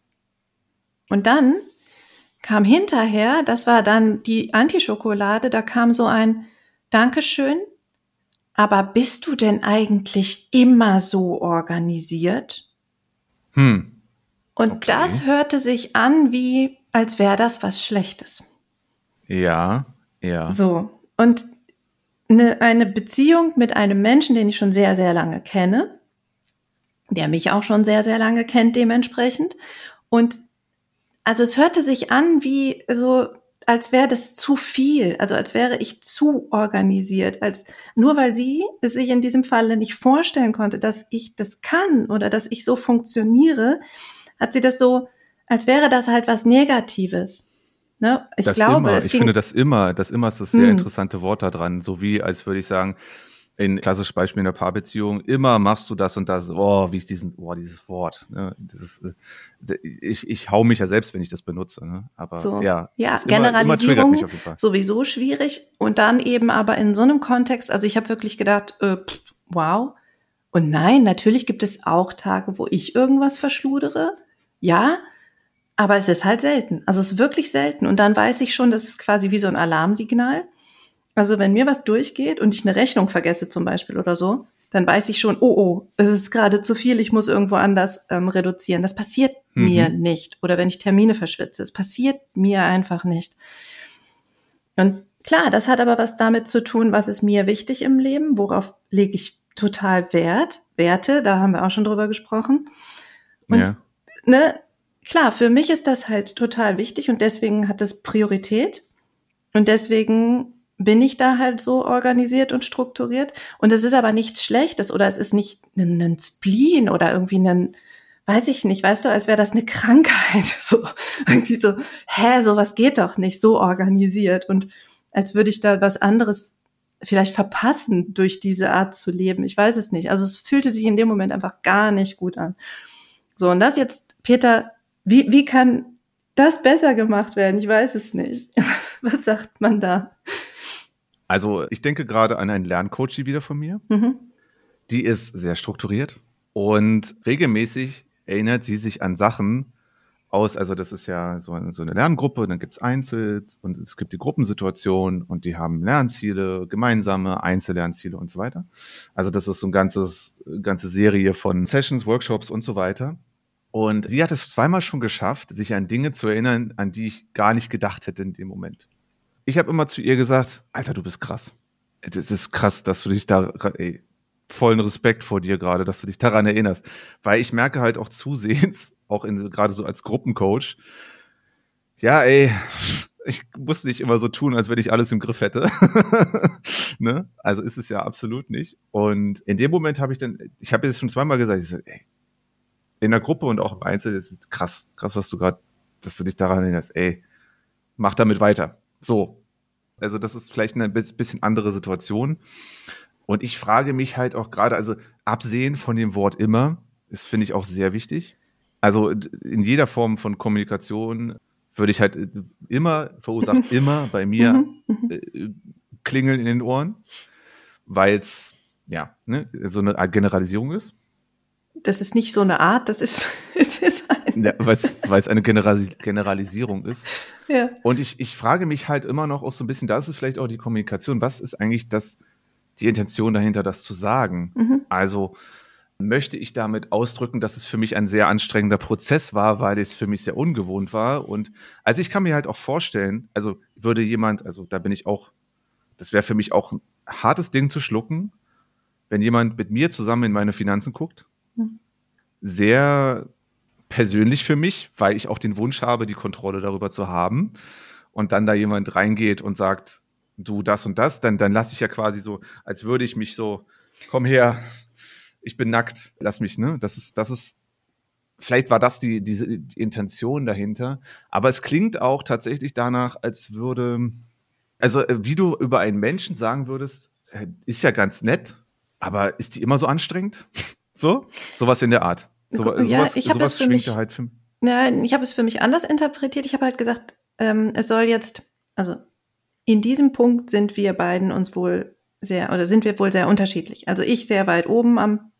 Und dann kam hinterher, das war dann die Antischokolade, da kam so ein Dankeschön, aber bist du denn eigentlich immer so organisiert? Hm. Und Okay. das hörte sich an wie, als wäre das was Schlechtes. Ja, ja. So. Und eine, eine Beziehung mit einem Menschen, den ich schon sehr, sehr lange kenne, der mich auch schon sehr, sehr lange kennt dementsprechend. Und also es hörte sich an wie so, als wäre das zu viel, also als wäre ich zu organisiert, als nur weil sie es sich in diesem Falle nicht vorstellen konnte, dass ich das kann oder dass ich so funktioniere, hat sie das so, als wäre das halt was Negatives. Ne? Ich das glaube, immer. ich finde das immer, das immer ist das sehr Hm. interessante Wort da dran. So wie, als würde ich sagen, in klassisches Beispiel in der Paarbeziehung, immer machst du das und das. Oh, wie ist diesen, oh, dieses Wort. Ne? Dieses, äh, ich, ich hau mich ja selbst, wenn ich das benutze. Ne? Aber So. ja, Ja, ist immer, immer Generalisierung sowieso schwierig. Und dann eben aber in so einem Kontext, also ich habe wirklich gedacht, äh, wow. Und nein, natürlich gibt es auch Tage, wo ich irgendwas verschludere. Ja, aber es ist halt selten. Also es ist wirklich selten. Und dann weiß ich schon, das ist quasi wie so ein Alarmsignal. Also wenn mir was durchgeht und ich eine Rechnung vergesse zum Beispiel oder so, dann weiß ich schon, oh, oh, es ist gerade zu viel, ich muss irgendwo anders ähm, reduzieren. Das passiert Mhm. mir nicht. Oder wenn ich Termine verschwitze, es passiert mir einfach nicht. Und klar, das hat aber was damit zu tun, was ist mir wichtig im Leben, worauf lege ich total Wert, Werte, da haben wir auch schon drüber gesprochen. Und Ja. ne, klar, für mich ist das halt total wichtig und deswegen hat es Priorität. Und deswegen bin ich da halt so organisiert und strukturiert. Und es ist aber nichts Schlechtes oder es ist nicht ein, ein Spleen oder irgendwie ein, weiß ich nicht, weißt du, als wäre das eine Krankheit. So, irgendwie so, hä, sowas geht doch nicht, so organisiert. Und als würde ich da was anderes vielleicht verpassen durch diese Art zu leben. Ich weiß es nicht. Also es fühlte sich in dem Moment einfach gar nicht gut an. So, und das jetzt, Peter, wie, wie kann das besser gemacht werden? Ich weiß es nicht. Was sagt man da? Also ich denke gerade an einen Lerncoach wieder von mir. Mhm. Die ist sehr strukturiert und regelmäßig erinnert sie sich an Sachen aus, also das ist ja so eine, so eine Lerngruppe, dann gibt's Einzel und es gibt die Gruppensituation und die haben Lernziele, gemeinsame Einzellernziele und so weiter. Also das ist so ein ganzes, ganze Serie von Sessions, Workshops und so weiter. Und sie hat es zweimal schon geschafft, sich an Dinge zu erinnern, an die ich gar nicht gedacht hätte in dem Moment. Ich habe immer zu ihr gesagt, Alter, du bist krass. Es ist krass, dass du dich da, ey, vollen Respekt vor dir gerade, dass du dich daran erinnerst. Weil ich merke halt auch zusehends, auch gerade so als Gruppencoach, ja, ey, ich muss nicht immer so tun, als wenn ich alles im Griff hätte. ne? Also ist es ja absolut nicht. Und in dem Moment habe ich dann, ich habe jetzt schon zweimal gesagt, ich so, ey, in der Gruppe und auch im Einzel, krass, krass, was du gerade, dass du dich daran erinnerst, ey, mach damit weiter. So. Also das ist vielleicht eine bisschen andere Situation. Und ich frage mich halt auch gerade, also absehen von dem Wort immer, ist, finde ich, auch sehr wichtig. Also in jeder Form von Kommunikation würde ich halt immer, verursacht immer bei mir äh, klingeln in den Ohren, weil es, ja, ne, so eine Art Generalisierung ist. Das ist nicht so eine Art, das ist, es ist ein Ja, weil es eine Generalis Generalisierung ist. ja. Und ich, ich frage mich halt immer noch auch so ein bisschen, das ist vielleicht auch die Kommunikation, was ist eigentlich das, die Intention dahinter, das zu sagen? Mhm. Also möchte ich damit ausdrücken, dass es für mich ein sehr anstrengender Prozess war, weil es für mich sehr ungewohnt war. Und also ich kann mir halt auch vorstellen, also würde jemand, also da bin ich auch, das wäre für mich auch ein hartes Ding zu schlucken, wenn jemand mit mir zusammen in meine Finanzen guckt. Sehr persönlich für mich, weil ich auch den Wunsch habe, die Kontrolle darüber zu haben. Und dann da jemand reingeht und sagt, du das und das, dann, dann lasse ich ja quasi so, als würde ich mich so, komm her, ich bin nackt, lass mich, ne? Das ist, das ist, vielleicht war das die, diese die Intention dahinter, aber es klingt auch tatsächlich danach, als würde, also äh, wie du über einen Menschen sagen würdest, äh, ist ja ganz nett, aber ist die immer so anstrengend? So? Sowas in der Art. So, Ja, sowas ich hab sowas es für mich- ja halt für, Nein, ich habe es für mich anders interpretiert. Ich habe halt gesagt, ähm, es soll jetzt, also in diesem Punkt sind wir beiden uns wohl sehr, oder sind wir wohl sehr unterschiedlich. Also ich sehr weit oben am,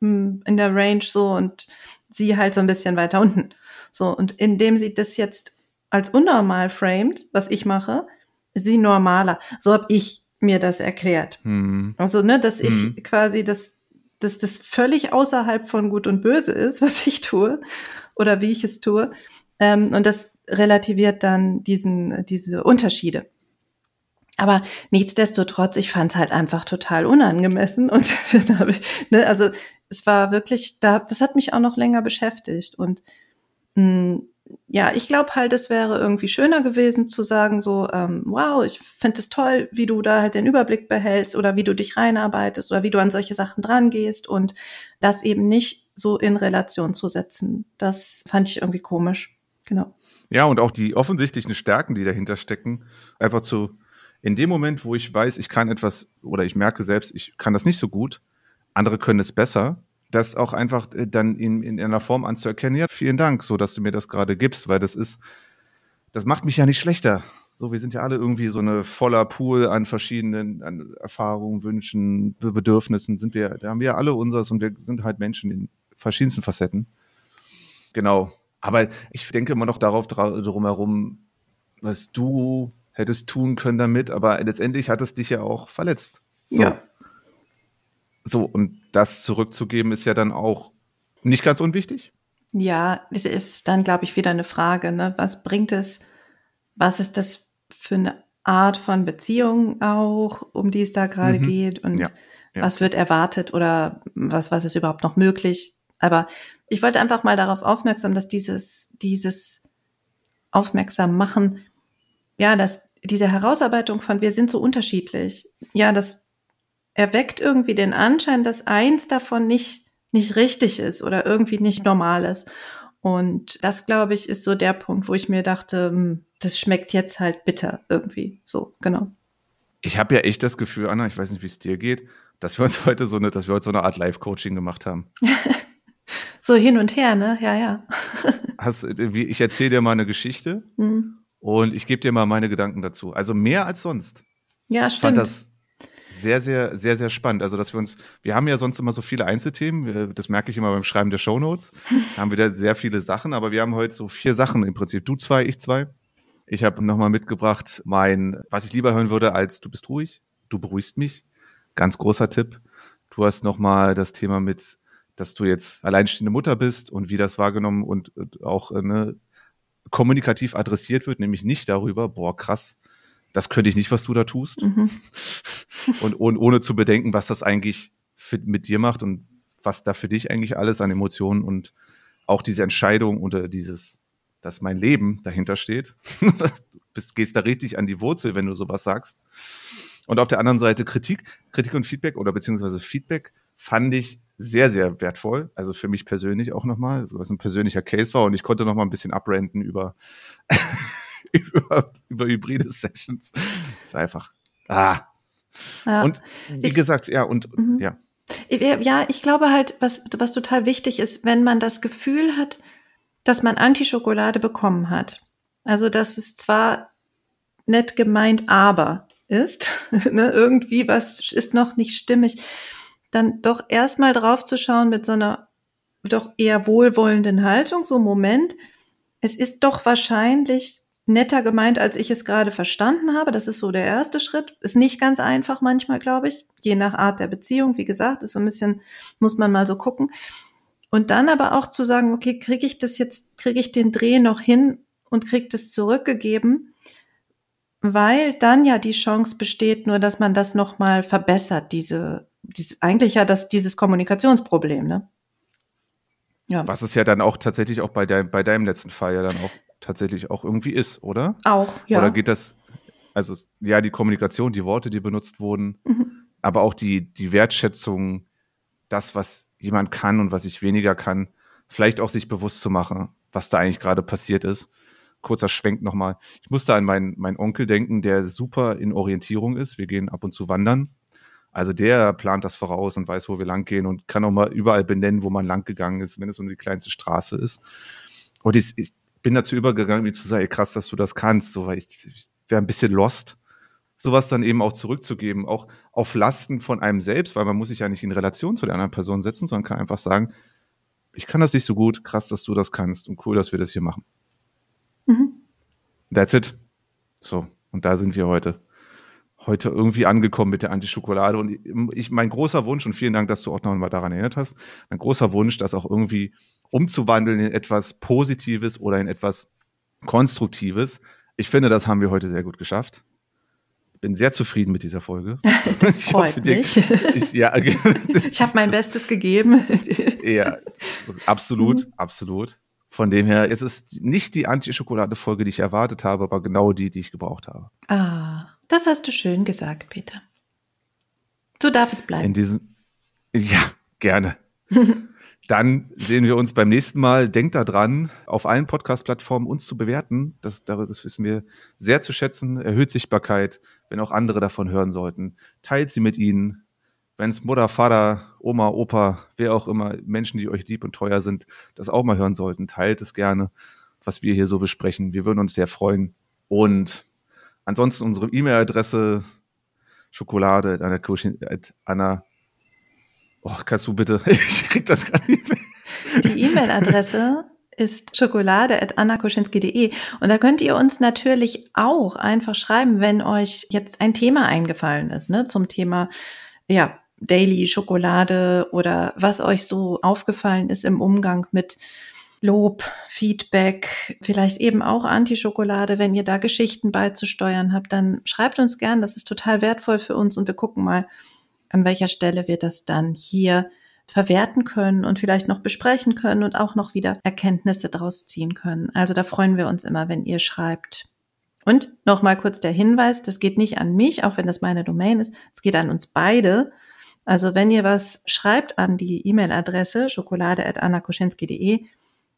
in der Range so und sie halt so ein bisschen weiter unten. So, und indem sie das jetzt als unnormal framed, was ich mache, sie normaler. So habe ich mir das erklärt. hm, Also, ne, dass ich Mhm. quasi das, dass das völlig außerhalb von Gut und Böse ist, was ich tue oder wie ich es tue. Ähm, und das relativiert dann diesen, diese Unterschiede. Aber nichtsdestotrotz, ich fand es halt einfach total unangemessen. Und da hab ich, ne, also es war wirklich, da, das hat mich auch noch länger beschäftigt. Und mh, ja, ich glaube halt, es wäre irgendwie schöner gewesen zu sagen, so, ähm, wow, ich finde es toll, wie du da halt den Überblick behältst oder wie du dich reinarbeitest oder wie du an solche Sachen dran gehst und das eben nicht so in Relation zu setzen. Das fand ich irgendwie komisch. Genau. Ja, und auch die offensichtlichen Stärken, die dahinter stecken, einfach zu, in dem Moment, wo ich weiß, ich kann etwas oder ich merke selbst, ich kann das nicht so gut, andere können es besser, das auch einfach äh, dann in, in einer Form anzuerkennen, ja, vielen Dank, so dass du mir das gerade gibst, weil das ist, das macht mich ja nicht schlechter. So, wir sind ja alle irgendwie so eine voller Pool an verschiedenen an Erfahrungen, Wünschen, Be- Bedürfnissen, sind wir, da haben wir alle unseres und wir sind halt Menschen in verschiedensten Facetten. Genau. Aber ich denke immer noch darauf drumherum, was du hättest tun können damit, aber letztendlich hat es dich ja auch verletzt. So. Ja. So, und das zurückzugeben ist ja dann auch nicht ganz unwichtig. Ja, es ist dann, glaube ich, wieder eine Frage, ne? Was bringt es, was ist das für eine Art von Beziehung auch, um die es da gerade Mhm. geht und Ja, ja. was wird erwartet oder was, was ist überhaupt noch möglich? Aber ich wollte einfach mal darauf aufmerksam, dass dieses, dieses aufmerksam machen, ja, dass diese Herausarbeitung von wir sind so unterschiedlich, ja, das erweckt irgendwie den Anschein, dass eins davon nicht, nicht richtig ist oder irgendwie nicht normal ist. Und das, glaube ich, ist so der Punkt, wo ich mir dachte, hm, das schmeckt jetzt halt bitter irgendwie. So, genau. Ich habe ja echt das Gefühl, Anna, ich weiß nicht, wie es dir geht, dass wir uns heute so eine, dass wir heute so eine Art Live-Coaching gemacht haben. So hin und her, ne? Ja, ja. Hast, wie- ich erzähle dir mal eine Geschichte Hm. und ich gebe dir mal meine Gedanken dazu. Also mehr als sonst. Ja, Ich fand stimmt. das sehr, sehr, sehr, sehr spannend. Also, dass wir uns, wir haben ja sonst immer so viele Einzelthemen, das merke ich immer beim Schreiben der Shownotes. Da haben wir da sehr viele Sachen, aber wir haben heute so vier Sachen im Prinzip. Du zwei, ich zwei. Ich habe nochmal mitgebracht, mein, was ich lieber hören würde, als du bist ruhig, du beruhigst mich. Ganz großer Tipp. Du hast nochmal das Thema mit, dass du jetzt alleinstehende Mutter bist und wie das wahrgenommen und und auch äh, ne, kommunikativ adressiert wird, nämlich nicht darüber, boah, krass, das könnte ich nicht, was du da tust Mhm. und, und ohne zu bedenken, was das eigentlich für, mit dir macht und was da für dich eigentlich alles an Emotionen und auch diese Entscheidung oder dieses, dass mein Leben dahinter steht. du bist, gehst da richtig an die Wurzel, wenn du sowas sagst. Und auf der anderen Seite Kritik, Kritik und Feedback oder beziehungsweise Feedback fand ich sehr, sehr wertvoll. Also für mich persönlich auch nochmal, was ein persönlicher Case war und ich konnte nochmal ein bisschen abrenten über, über, über hybride Sessions. Das ist einfach, ah, Ja. und wie Ich- gesagt, ja, und Mhm. ja. Ja, ich glaube halt, was, was total wichtig ist, wenn man das Gefühl hat, dass man Antischokolade bekommen hat. Also, dass es zwar nett gemeint, aber ist, ne, irgendwie was ist noch nicht stimmig, dann doch erstmal drauf zu schauen mit so einer doch eher wohlwollenden Haltung, so Moment, es ist doch wahrscheinlich netter gemeint, als ich es gerade verstanden habe. Das ist so der erste Schritt. Ist nicht ganz einfach manchmal, glaube ich, je nach Art der Beziehung. Wie gesagt, ist so ein bisschen, muss man mal so gucken. Und dann aber auch zu sagen, okay, kriege ich das jetzt, kriege ich den Dreh noch hin und kriege das zurückgegeben, weil dann ja die Chance besteht, nur dass man das nochmal verbessert, diese, dies, eigentlich ja das, dieses Kommunikationsproblem, ne? Ja. Was es ja dann auch tatsächlich auch bei, dein, bei deinem letzten Fall ja dann auch tatsächlich auch irgendwie ist, oder? Auch, ja. Oder geht das, also ja, die Kommunikation, die Worte, die benutzt wurden, Mhm. aber auch die, die Wertschätzung, das, was jemand kann und was ich weniger kann, vielleicht auch sich bewusst zu machen, was da eigentlich gerade passiert ist. Kurzer Schwenk nochmal. Ich musste an meinen, meinen Onkel denken, der super in Orientierung ist. Wir gehen ab und zu wandern. Also der plant das voraus und weiß, wo wir lang gehen und kann auch mal überall benennen, wo man lang gegangen ist, wenn es um die kleinste Straße ist. Und ich, ich bin dazu übergegangen, mir zu sagen, ey, krass, dass du das kannst, so, weil ich, ich wäre ein bisschen lost, sowas dann eben auch zurückzugeben, auch auf Lasten von einem selbst, weil man muss sich ja nicht in Relation zu der anderen Person setzen, sondern kann einfach sagen, ich kann das nicht so gut, krass, dass du das kannst und cool, dass wir das hier machen. Mhm. That's it. So, und da sind wir heute. Heute irgendwie angekommen mit der Antischokolade. Und ich, mein großer Wunsch, und vielen Dank, dass du auch noch mal daran erinnert hast, mein großer Wunsch, das auch irgendwie umzuwandeln in etwas Positives oder in etwas Konstruktives. Ich finde, das haben wir heute sehr gut geschafft. Bin sehr zufrieden mit dieser Folge. Das Ich freut hoffe, dir- mich. Ich, ja, Ich habe mein Bestes gegeben. Ja, absolut, Mhm. absolut. Von dem her, es ist nicht die Anti-Schokolade-Folge, die ich erwartet habe, aber genau die, die ich gebraucht habe. Ah, das hast du schön gesagt, Peter. So darf es In bleiben. diesem, ja, gerne. Dann sehen wir uns beim nächsten Mal. Denkt daran, auf allen Podcast-Plattformen uns zu bewerten. Das, das wissen wir sehr zu schätzen. Erhöht Sichtbarkeit, wenn auch andere davon hören sollten. Teilt sie mit ihnen. Wenn es Mutter, Vater, Oma, Opa, wer auch immer, Menschen, die euch lieb und teuer sind, das auch mal hören sollten, teilt es gerne, was wir hier so besprechen. Wir würden uns sehr freuen. Und ansonsten unsere E-Mail-Adresse Schokolade at Anna Oh, kannst du bitte? Ich krieg das gar nicht mehr. Die E-Mail-Adresse ist schokolade.annakoschinski.de und da könnt ihr uns natürlich auch einfach schreiben, wenn euch jetzt ein Thema eingefallen ist, ne, zum Thema, ja, Daily Schokolade oder was euch so aufgefallen ist im Umgang mit Lob, Feedback, vielleicht eben auch Anti-Schokolade. Wenn ihr da Geschichten beizusteuern habt, dann schreibt uns gern. Das ist total wertvoll für uns und wir gucken mal, an welcher Stelle wir das dann hier verwerten können und vielleicht noch besprechen können und auch noch wieder Erkenntnisse daraus ziehen können. Also da freuen wir uns immer, wenn ihr schreibt. Und nochmal kurz der Hinweis, das geht nicht an mich, auch wenn das meine Domain ist, es geht an uns beide. Also wenn ihr was schreibt an die E-Mail-Adresse schokolade.annakoschinski.de,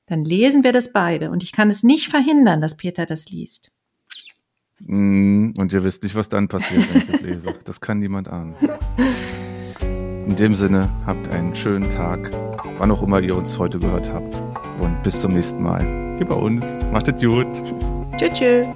dann lesen wir das beide. Und ich kann es nicht verhindern, dass Peter das liest. Mm, und ihr wisst nicht, was dann passiert, wenn ich das lese. Das kann niemand ahnen. In dem Sinne, habt einen schönen Tag, wann auch immer ihr uns heute gehört habt. Und bis zum nächsten Mal. Hier bei uns. Macht es gut. Tschüss. tschüss.